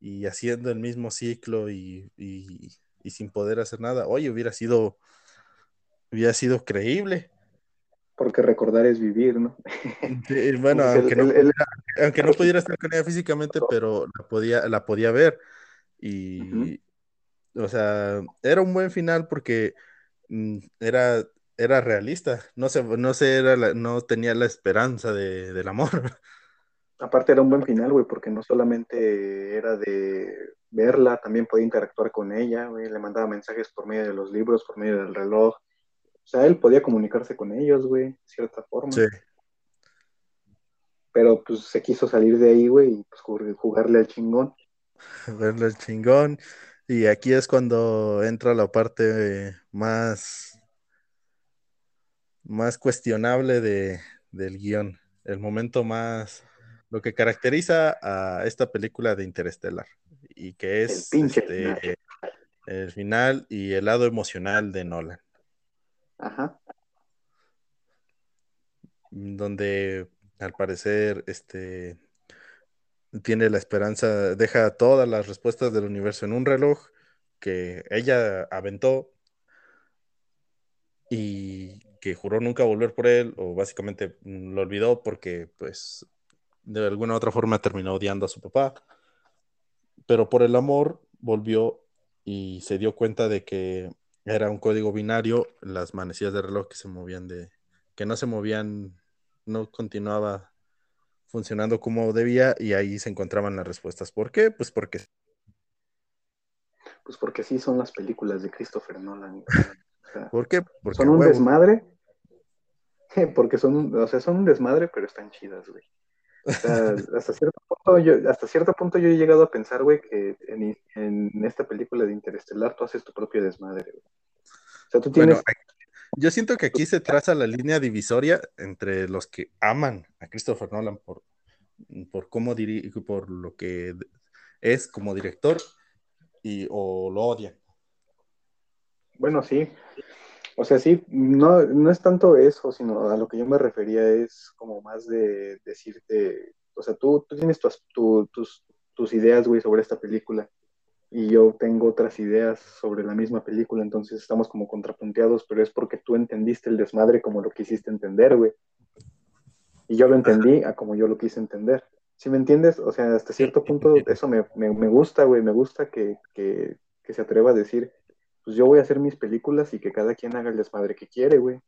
y haciendo el mismo ciclo y, sin poder hacer nada, oye, hubiera sido, hubiera sido creíble. Porque recordar es vivir, ¿no? <laughs> bueno, aunque, no, pudiera, estar con ella físicamente, pero la podía, la podía ver. Y, o sea, era un buen final porque mm, era, era realista. No se, no se era no tenía la esperanza de, del amor. <laughs> Aparte era un buen final, güey, porque no solamente era de verla, también podía interactuar con ella, güey, le mandaba mensajes por medio de los libros, por medio del reloj. O sea, él podía comunicarse con ellos, güey, de cierta forma. Sí. Pero pues se quiso salir de ahí, güey, y pues jugarle al chingón. <laughs> Jugarle al chingón. Y aquí es cuando entra la parte más, más cuestionable de, del guion. El momento más lo que caracteriza a esta película de Interestelar y que es el, este, el final y el lado emocional de Nolan. Ajá. Donde al parecer este tiene la esperanza, deja todas las respuestas del universo en un reloj que ella aventó y que juró nunca volver por él o básicamente lo olvidó porque pues de alguna u otra forma terminó odiando a su papá, pero por el amor volvió y se dio cuenta de que era un código binario, las manecillas de reloj que se movían de, que no se movían, no continuaba funcionando como debía y ahí se encontraban las respuestas. ¿Por qué? Pues porque... Pues porque sí son las películas de Christopher Nolan. ¿Por qué? Porque son un desmadre. <laughs> Porque son, o sea, son un desmadre, pero están chidas, güey hasta, cierto punto yo, hasta cierto punto yo he llegado a pensar, güey, que en, esta película de Interestelar tú haces tu propio desmadre, O sea, tú tienes... yo siento que aquí se traza la línea divisoria entre los que aman a Christopher Nolan por, por cómo por lo que es como director y o lo odian. Bueno, sí. O sea, sí, no, no es tanto eso, sino a lo que yo me refería es como más de decirte O sea, tú, tú tienes tus, tus, tus ideas, güey, sobre esta película y yo tengo otras ideas sobre la misma película, entonces estamos como contrapunteados, pero es porque tú entendiste el desmadre como lo quisiste entender, güey. Y yo lo entendí a como yo lo quise entender. ¿Sí me entiendes? O sea, hasta cierto punto eso me, gusta, güey, me gusta que, se atreva a decir, pues yo voy a hacer mis películas y que cada quien haga el desmadre que quiere, güey.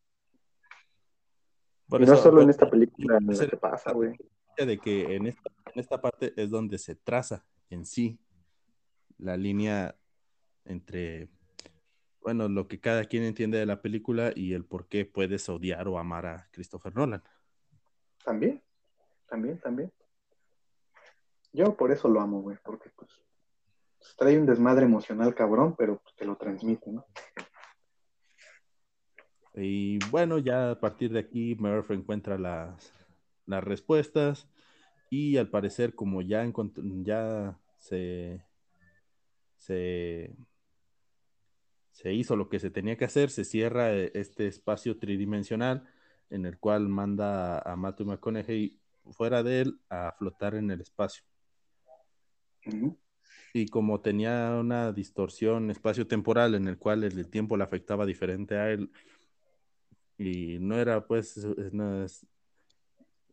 y no solo en esta película en la que pasa, güey. De que en esta, en esta parte es donde se traza en sí la línea entre, bueno, lo que cada quien entiende de la película y el por qué puedes odiar o amar a Christopher Nolan. También, también, también. Yo por eso lo amo, güey, porque pues trae un desmadre emocional cabrón, pero pues, te lo transmite, ¿no? Y bueno, ya a partir de aquí Murphy encuentra las, las respuestas y al parecer como ya, ya se se, hizo lo que se tenía que hacer, se cierra eh, este espacio tridimensional en el cual manda a Matthew McConaughey fuera de él a flotar en el espacio. Y como tenía una distorsión espacio-temporal en el cual el, tiempo le afectaba diferente a él, y no era pues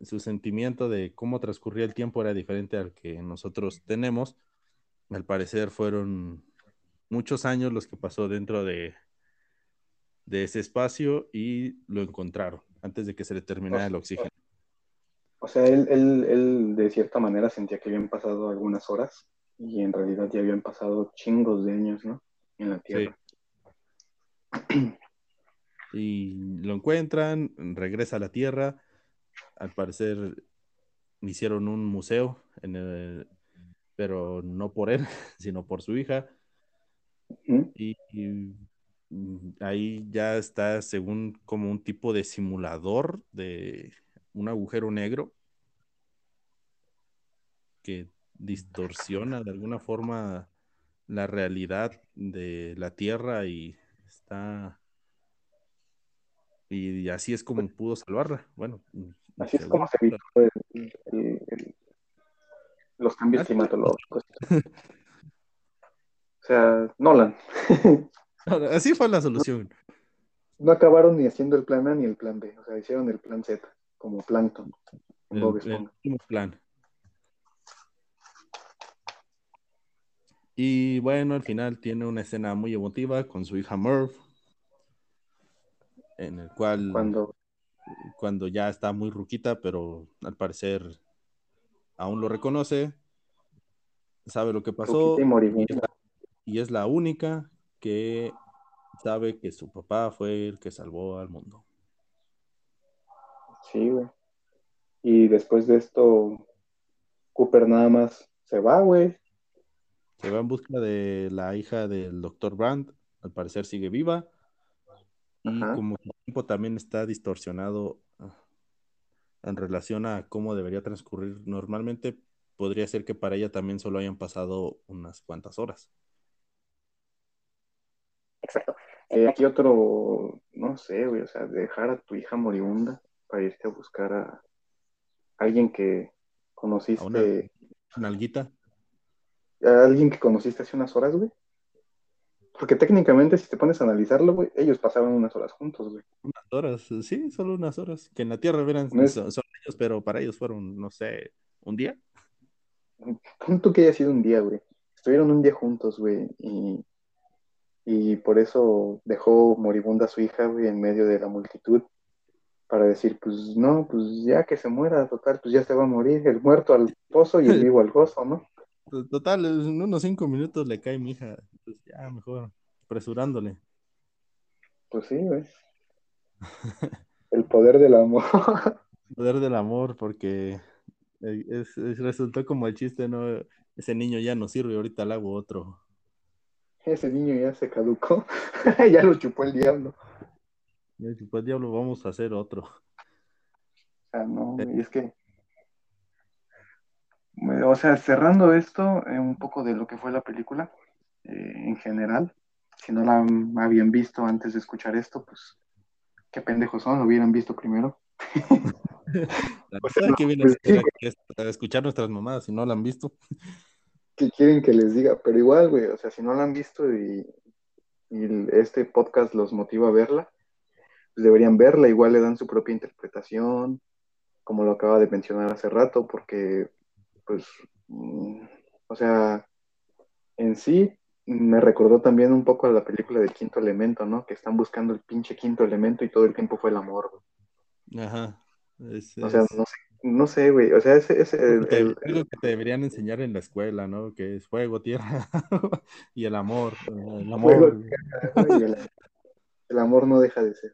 su sentimiento de cómo transcurría el tiempo era diferente al que nosotros tenemos, al parecer fueron muchos años los que pasó dentro de, de ese espacio y lo encontraron antes de que se le terminara el oxígeno. O sea, él, él, él, de cierta manera sentía que habían pasado algunas horas y en realidad ya habían pasado chingos de años, ¿no? En la Tierra. <clears throat> Y lo encuentran, regresa a la Tierra. Al parecer hicieron un museo en el, pero no por él, <laughs> sino por su hija. y, mm, ahí ya está según como un tipo de simulador de un agujero negro que distorsiona de alguna forma la realidad de la Tierra y está y así es como pudo salvarla. Bueno, así es como se evitó el, los cambios climatológicos. <laughs> o sea, Nolan. <laughs> Así fue la solución. No acabaron ni haciendo el plan A ni el plan B, o sea, hicieron el plan Z, como Plankton. El, plan. Y bueno, al final tiene una escena muy emotiva con su hija Murph, en el cual cuando, cuando ya está muy ruquita, pero al parecer aún lo reconoce, sabe lo que pasó y es, la, única que sabe que su papá fue el que salvó al mundo. Sí, güey. Y después de esto, Cooper nada más se va, güey. Se va en busca de la hija del doctor Brandt. Al parecer sigue viva. Y como el tiempo también está distorsionado en relación a cómo debería transcurrir normalmente, podría ser que para ella también solo hayan pasado unas cuantas horas. Exacto. Eh, aquí otro, no sé, güey, o sea, dejar a tu hija moribunda para irte a buscar a alguien que conociste. ¿A una, alguita? A alguien que conociste hace unas horas, güey. Porque técnicamente, si te pones a analizarlo, güey, ellos pasaban unas horas juntos, güey. Unas horas, sí, solo unas horas. Que en la Tierra eran son, ellos, pero para ellos fueron, no sé, un día. Punto que haya sido un día, güey. Estuvieron un día juntos, güey, y, y por eso dejó moribunda a su hija, güey, en medio de la multitud, para decir, pues no, pues ya que se muera, total, pues ya se va a morir, el muerto al pozo y el <laughs> vivo al gozo, ¿no? Total, en unos cinco minutos le cae mi hija. Pues ya, mejor, apresurándole. Pues sí, güey. <laughs> El poder del amor. El poder del amor, porque eh, resultó como el chiste, ¿no? Ese niño ya no sirve, ahorita le hago otro. Ese niño ya se caducó. <laughs> ya lo chupó el diablo. Ya chupó el diablo, vamos a hacer otro. Ah, no, y es que o sea, cerrando esto, eh, un poco de lo que fue la película eh, en general, si no la habían visto antes de escuchar esto, pues qué pendejos son, lo hubieran visto primero. ¿Qué vienen pues a, escuchar nuestras mamadas si no la han visto? ¿Qué quieren que les diga? Pero igual, güey, o sea, si no la han visto y, este podcast los motiva a verla, pues deberían verla, igual le dan su propia interpretación, como lo acaba de mencionar hace rato, porque, pues, mm, o sea, en sí me recordó también un poco a la película del quinto elemento, ¿no? Que están buscando el pinche quinto elemento y todo el tiempo fue el amor, güey. Ajá. o sea, no sé, no sé, güey. O sea, ese es el, que te deberían enseñar en la escuela, ¿no? Que es fuego, tierra <laughs> y el amor. El amor. el, amor no deja de ser.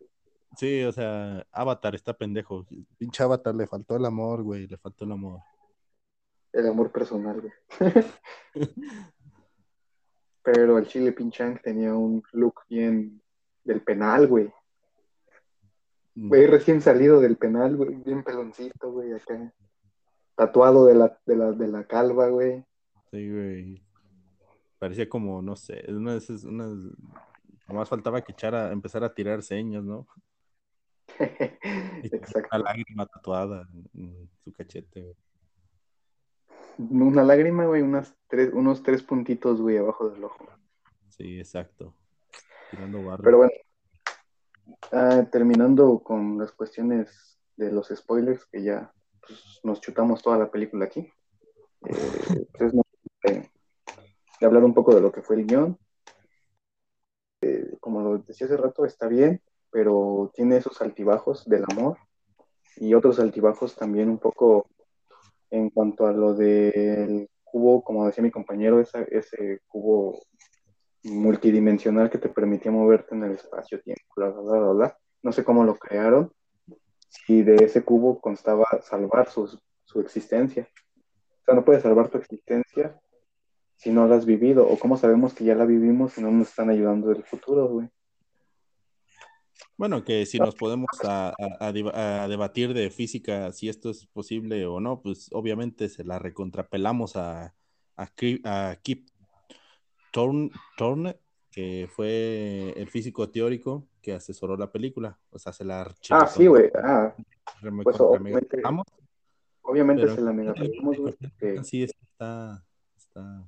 Sí, o sea, Avatar está pendejo. Pinche Avatar le faltó el amor, güey. Le faltó el amor. El amor personal, güey. <laughs> <laughs> Pero el Chile Pinchang tenía un look bien del penal, güey. Mm. Güey, recién salido del penal, güey, bien peloncito, güey, acá. Tatuado de la, de la, de la calva, güey. Sí, güey. Parecía como, no sé, una de esas, una... Nomás faltaba que echara, empezar a tirar señas, ¿no? <laughs> Exacto. Una lágrima tatuada en su cachete, güey una lágrima, güey, unas tres, unos tres puntitos, güey, abajo del ojo. Sí, exacto. Tirando barro. Pero bueno, ah, terminando con las cuestiones de los spoilers, que ya pues, nos chutamos toda la película aquí. Eh, pues de, hablar un poco de lo que fue el guion. Eh, como lo decía hace rato, está bien, pero tiene esos altibajos del amor y otros altibajos también un poco en cuanto a lo del cubo, como decía mi compañero, ese cubo multidimensional que te permitía moverte en el espacio-tiempo, bla, bla, bla, bla, No sé cómo lo crearon, si de ese cubo constaba salvar su, su existencia. O sea, no puedes salvar tu existencia si no la has vivido, o cómo sabemos que ya la vivimos si no nos están ayudando del futuro, güey. Bueno, que si nos podemos a, debatir de física si esto es posible o no, pues obviamente se la recontrapelamos a, a, Kip Thorne, que fue el físico teórico que asesoró la película. O sea, se la Ah, sí, güey. Ah, pues obviamente, obviamente se la megapelamos, güey. Sí, está, está.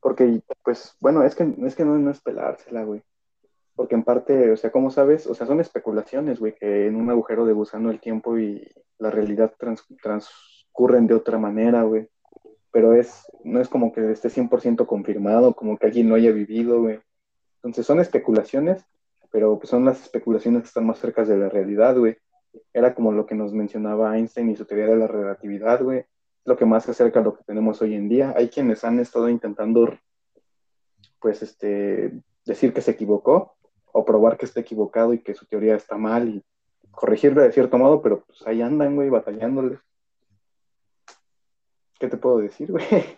Porque, pues, bueno, es que, es que no, no es pelársela, güey porque en parte, o sea, ¿cómo sabes? O sea, son especulaciones, güey, que en un agujero de gusano el tiempo y la realidad transcurren de otra manera, güey. Pero es, no es como que esté 100% confirmado, como que alguien lo haya vivido, güey. Entonces son especulaciones, pero pues son las especulaciones que están más cerca de la realidad, güey. Era como lo que nos mencionaba Einstein y su teoría de la relatividad, güey. Lo que más se acerca a lo que tenemos hoy en día. Hay quienes han estado intentando, pues, este, decir que se equivocó, o probar que está equivocado y que su teoría está mal y corregirlo de cierto modo, pero pues ahí andan, güey, batallándoles. ¿Qué te puedo decir, güey? <laughs>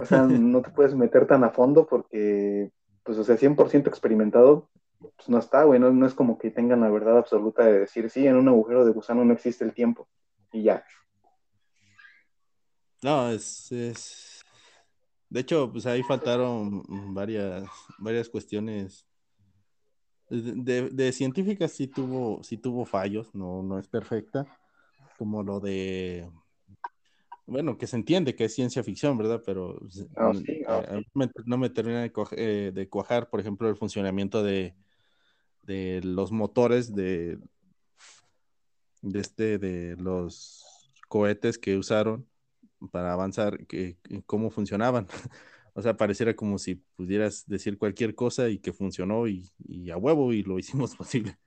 O sea, <laughs> no te puedes meter tan a fondo porque, pues, o sea, 100% experimentado, pues no está, güey, no, es como que tengan la verdad absoluta de decir, sí, en un agujero de gusano no existe el tiempo y ya. No, es, es... De hecho, pues ahí faltaron varias, varias cuestiones de, científica sí tuvo, sí tuvo fallos, no, no es perfecta, como lo de, bueno, que se entiende que es ciencia ficción, ¿verdad? Pero ah, no, me, termina eh, de, cuajar, por ejemplo, el funcionamiento de, los motores de, de, este, de los cohetes que usaron para avanzar, que, cómo funcionaban. <laughs> O sea, pareciera como si pudieras decir cualquier cosa y que funcionó y, a huevo y lo <laughs> hicimos posible.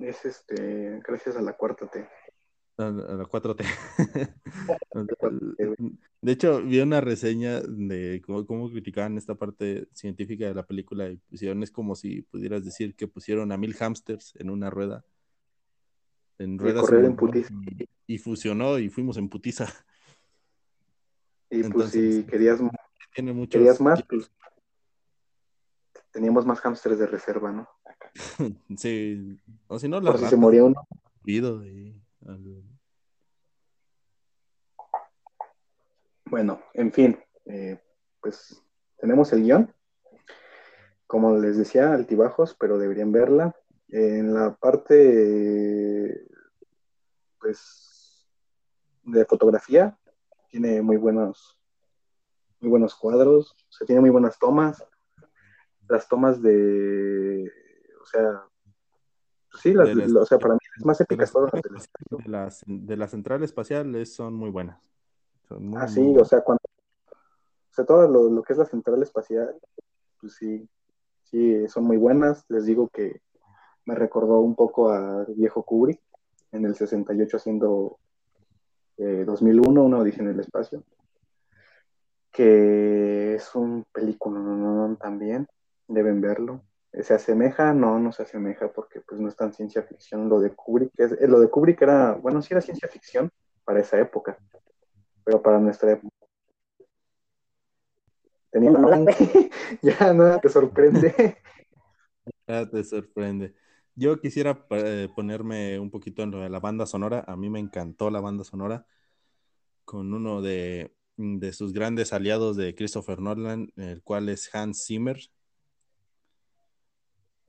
Es este, gracias a la cuarta T. A, la 4T. <laughs> de hecho, vi una reseña de cómo, criticaban esta parte científica de la película y pusieron, es como si pudieras decir que pusieron a mil hamsters en una rueda. En ruedas. Y, y, fusionó y fuimos en putiza. Y pues si querías, querías más, pues teníamos más hamsters de reserva, ¿no? <laughs> sí, o si no, la si se moría uno. Bueno, en fin, eh, pues tenemos el guion. Como les decía, altibajos, pero deberían verla. En la parte, pues, de fotografía, tiene muy buenos, muy buenos cuadros, o sea, tiene muy buenas tomas. Las tomas de, o sea, pues sí, las, o sea, para mí es más épicas todas las de las, de la central espacial es- son muy buenas. Son muy, Ah, sí, o sea, cuando, o sea, todo lo, lo que es la central espacial, pues sí, sí, son muy buenas. Les digo que me recordó un poco a viejo Kubrick en el 68 haciendo eh, 2001, una audición en el espacio, que es un película ¿no? también, deben verlo. ¿Se asemeja? No, no se asemeja porque pues no es tan ciencia ficción lo de Kubrick. Es, eh, lo de Kubrick era, bueno, sí era ciencia ficción para esa época, pero para nuestra época. Tenía <laughs> ya nada te sorprende. <laughs> Ya te sorprende. Yo quisiera eh, ponerme un poquito en lo de la banda sonora. A mí me encantó la banda sonora con uno de, de sus grandes aliados de Christopher Nolan, el cual es Hans Zimmer.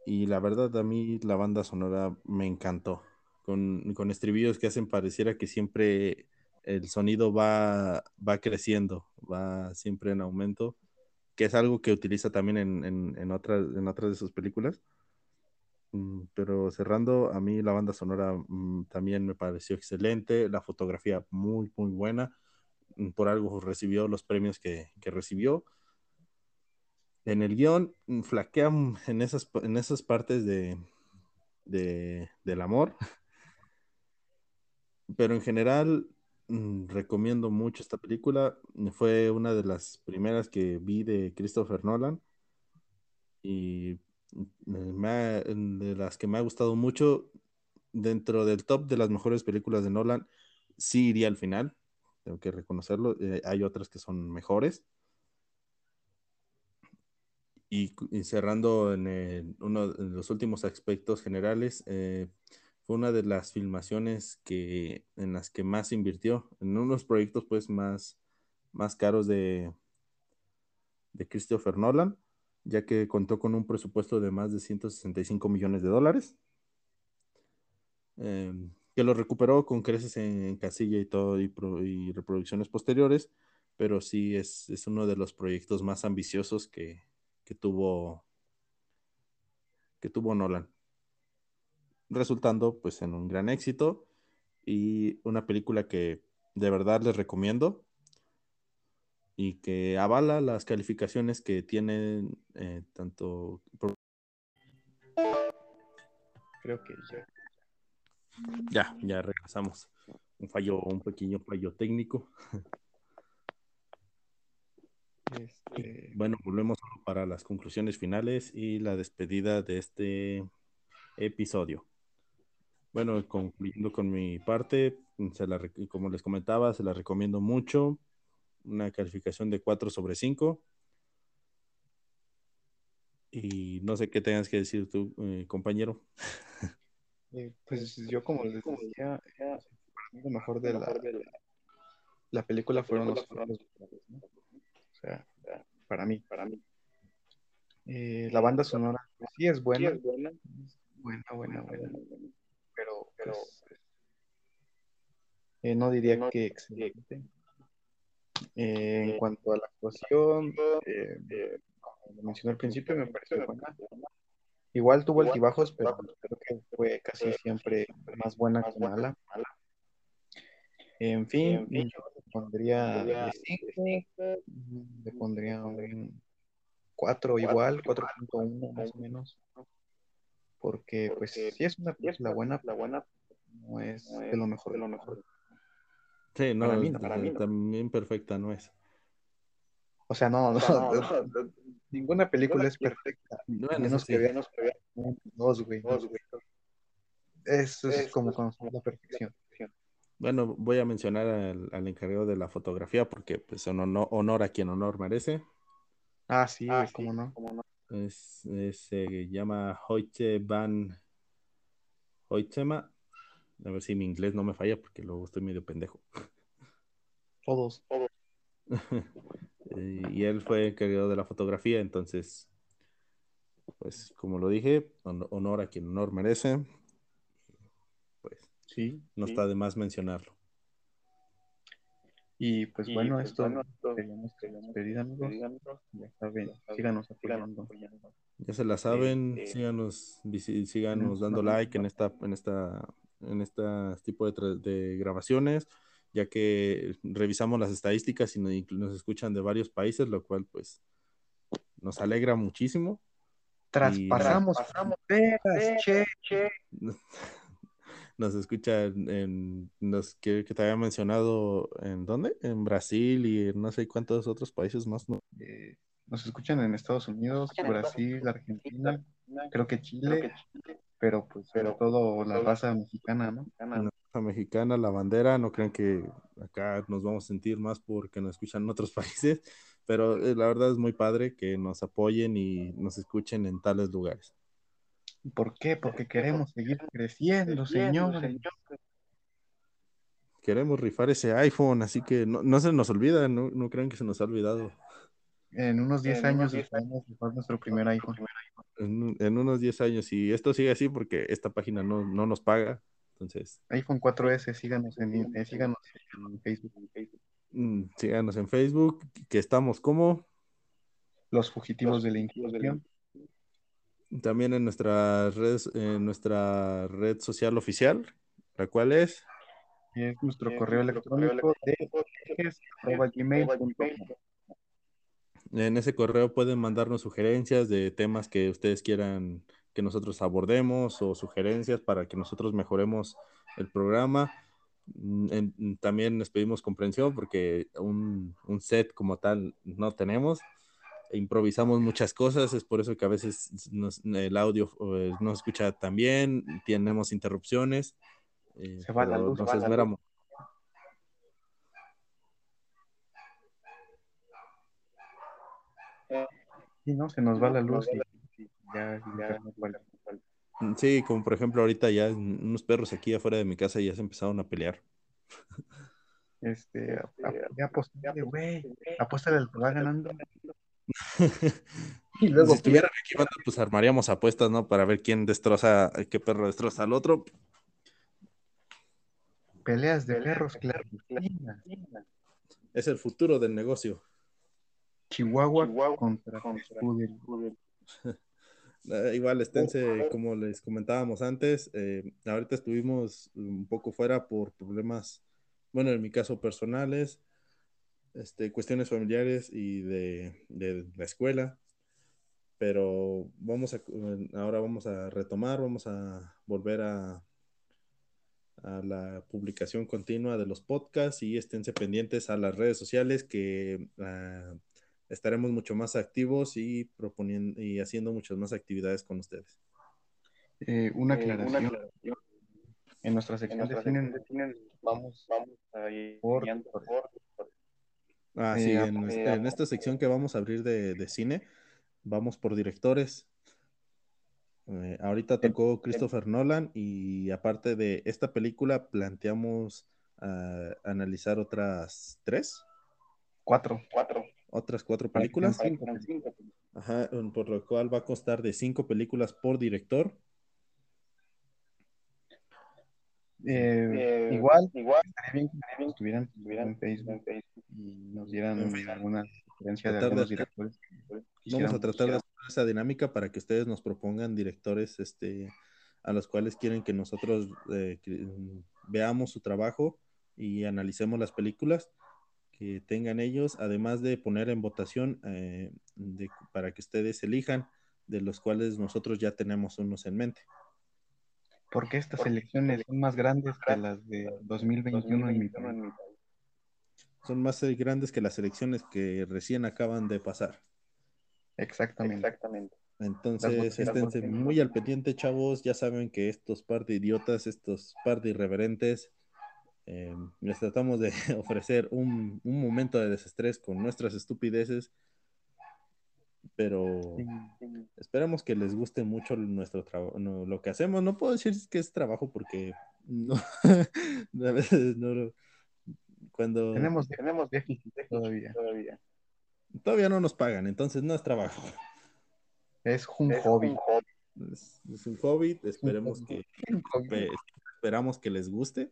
Y la verdad, a mí la banda sonora me encantó. Con, con estribillos que hacen pareciera que siempre el sonido va, va creciendo, va siempre en aumento, que es algo que utiliza también en, en, en otras de sus películas. Mm, Pero cerrando, a mí la banda sonora mm, también me pareció excelente, la fotografía muy, muy buena. Mm, Por algo recibió los premios que, que recibió. En el guion mm, flaquea en esas, en esas partes de, de- del amor, pero en general mm, recomiendo mucho esta película. Fue una de las primeras que vi de Christopher Nolan y de las que me ha gustado mucho. Dentro del top de las mejores películas de Nolan, sí iría al final, tengo que reconocerlo. Eh, hay otras que son mejores. Y, cerrando en uno de los últimos aspectos generales, eh, fue una de las filmaciones que, en las que más invirtió, en unos proyectos pues más, más caros de, de Christopher Nolan, ya que contó con un presupuesto de más de 165 millones de dólares, eh, que lo recuperó con creces en, casilla y todo y, y reproducciones posteriores, pero sí es, es uno de los proyectos más ambiciosos que, que tuvo que tuvo Nolan, resultando pues en un gran éxito y una película que de verdad les recomiendo y que avala las calificaciones que tienen eh, tanto Creo que ya. ya ya regresamos un fallo un pequeño fallo técnico Este, bueno volvemos para las conclusiones finales y la despedida de este episodio Bueno, concluyendo con mi parte, se la, como les comentaba, se la recomiendo mucho. Una calificación de 4 sobre 5. Y no sé qué tengas que decir tú, eh, compañero. <laughs> eh, pues yo como les decía, lo mejor de la, la película fueron los ¿no? O sea, para mí, para mí. Eh, la banda sonora pues, sí es buena, es buena, buena, buena, pero, pero eh, no diría que excelente. Eh, en cuanto a la actuación, eh, como lo mencioné al principio, me pareció buena. Igual tuvo altibajos, pero creo que fue casi siempre más buena que mala. En fin, yo le pondría de 5, le pondría un 4 igual, 4.1 más o menos. Porque pues sí es una película buena, la buena no es de lo mejor de lo mejor. Sí, no, Para mí no, para mí no. también perfecta no es. O sea, no, no, <laughs> ninguna película es perfecta, Bueno, menos que sí. vean un, dos, güey. Eso es como conocer la perfección. Bueno, voy a mencionar al, al encargado de la fotografía porque pues honor, honor a quien honor merece. Ah, sí, güey, cómo no. Es, es, se llama Hoyte van Hoytema. A ver si mi inglés no me falla porque luego estoy medio pendejo. <laughs> Todos. <laughs> Eh, y él fue encargado de la fotografía, entonces, pues como lo dije, honor a quien honor merece. Pues sí, no está de más mencionarlo. Y pues bueno, pues, esto bueno, queríamos despedir amigos. Ya saben, síganos apoyando. Ya se la saben, este, síganos, síganos dando like en esta, en esta, en este tipo de, de grabaciones, ya que revisamos las estadísticas y nos, escuchan de varios países, lo cual pues nos alegra muchísimo. Traspasamos che, che. <laughs> nos escucha en, los que, te había mencionado, ¿en dónde? En Brasil y en no sé cuántos otros países más, ¿no? Eh, nos escuchan en Estados Unidos, Brasil, Argentina, creo que Chile, pero pues sobre todo la raza mexicana, ¿no? La raza mexicana, la bandera, no crean que acá nos vamos a sentir más porque nos escuchan en otros <laughs> países, pero eh, la verdad es muy padre que nos apoyen y nos escuchen en tales lugares. ¿Por qué? Porque queremos seguir creciendo, señor. Queremos rifar ese iPhone, así que no, se nos olvida, no, no crean que se nos ha olvidado. En unos 10 años vamos rifar nuestro primer iPhone. En, unos 10 años, y esto sigue así porque esta página no, nos paga, entonces... iPhone 4S, síganos en, eh, síganos en Facebook. Mm, síganos en Facebook, que estamos como... Los fugitivos de la Inquisición. También en nuestra red, en nuestra red social oficial, la cual es. Es nuestro correo electrónico de En ese correo pueden mandarnos sugerencias de temas que ustedes quieran que nosotros abordemos o sugerencias para que nosotros mejoremos el programa. Mm, también les pedimos comprensión porque un, un set como tal no tenemos improvisamos muchas cosas, es por eso que a veces el audio eh, no escucha tan bien, tenemos interrupciones. Eh, se va la luz. Nos esmeramos. Sí, no, se nos va la luz y ya, mm, Sí, como por ejemplo ahorita ya unos perros aquí afuera de mi casa ya se empezaron a pelear. Este, ya apostale, güey, apóstale al que va ganando. <laughs> y luego, si estuvieran aquí, pues armaríamos apuestas, ¿no? Para ver quién destroza, qué perro destroza al otro. Peleas de perros, claro. Es el futuro del negocio. Chihuahua, contra, eh, <laughs> Igual, esténse, como les comentábamos antes, eh, ahorita estuvimos un poco fuera por problemas, bueno, en mi caso personales, este, cuestiones familiares y de, la escuela, pero vamos a, ahora vamos a retomar, vamos a volver a, a la publicación continua de los podcasts y esténse pendientes a las redes sociales que ah, estaremos mucho más activos y proponiendo y haciendo muchas más actividades con ustedes. Eh, una, aclaración. En nuestra sección, de, vamos, vamos a ir por, Ah, sí, en, esta sección que vamos a abrir de, cine, vamos por directores. Eh, ahorita tocó Christopher Nolan y aparte de esta película planteamos ah, analizar otras tres. Cuatro. Cuatro. Otras cuatro películas. Ajá, por lo cual va a costar de cinco películas por director. Eh, igual, igual, estaría bien que estuvieran, en Facebook y nos dieran alguna sugerencia de algunos directores. Vamos a tratar de hacer esa dinámica para que ustedes nos propongan directores este, a los cuales quieren que nosotros eh, veamos su trabajo y analicemos las películas que tengan ellos, además de poner en votación eh, para que ustedes elijan, de los cuales nosotros ya tenemos unos en mente porque estas elecciones son más grandes que las de 2021 en mi Son más grandes que las elecciones que recién acaban de pasar. Exactamente. Exactamente. Entonces, esténse muy al pendiente, chavos. Ya saben que estos par de idiotas, estos par de irreverentes, eh, les tratamos de <laughs> ofrecer un, un momento de desestrés con nuestras estupideces pero esperamos que les guste mucho nuestro trabajo, lo que hacemos. No puedo decir que es trabajo porque no, <laughs> a veces no, cuando tenemos, tenemos déficit todavía. todavía. Todavía no nos pagan, entonces no es trabajo. Es un hobby. Es, es un hobby, esperemos que espe- esperamos que les guste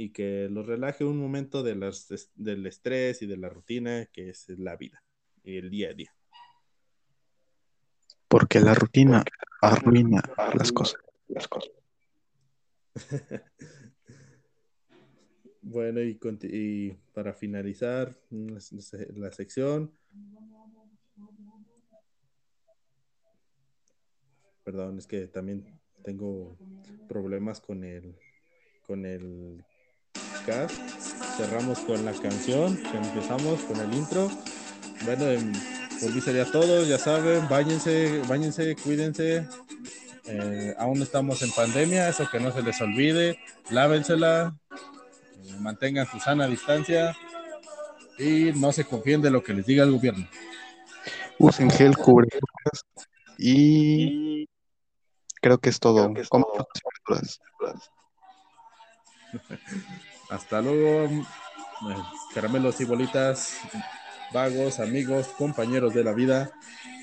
y que los relaje un momento de las, del estrés y de la rutina que es la vida y el día a día. Porque la rutina arruina las cosas. Las cosas. <laughs> Bueno, y, y para finalizar la, la sección, perdón, es que también tengo problemas con el con el Cerramos con la canción, que empezamos con el intro. Bueno, em, por mí sería todo, ya saben, váyanse, váyanse, cuídense. Eh, aún estamos en pandemia, eso que no se les olvide, lávensela, eh, mantengan su sana distancia y no se confíen de lo que les diga el gobierno. Usen gel, cubrebocas y creo que es todo. Creo que es Coman todo. <laughs> Hasta luego, eh, caramelos y bolitas, vagos, amigos, compañeros de la vida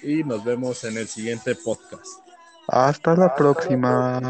y nos vemos en el siguiente podcast. Hasta la próxima.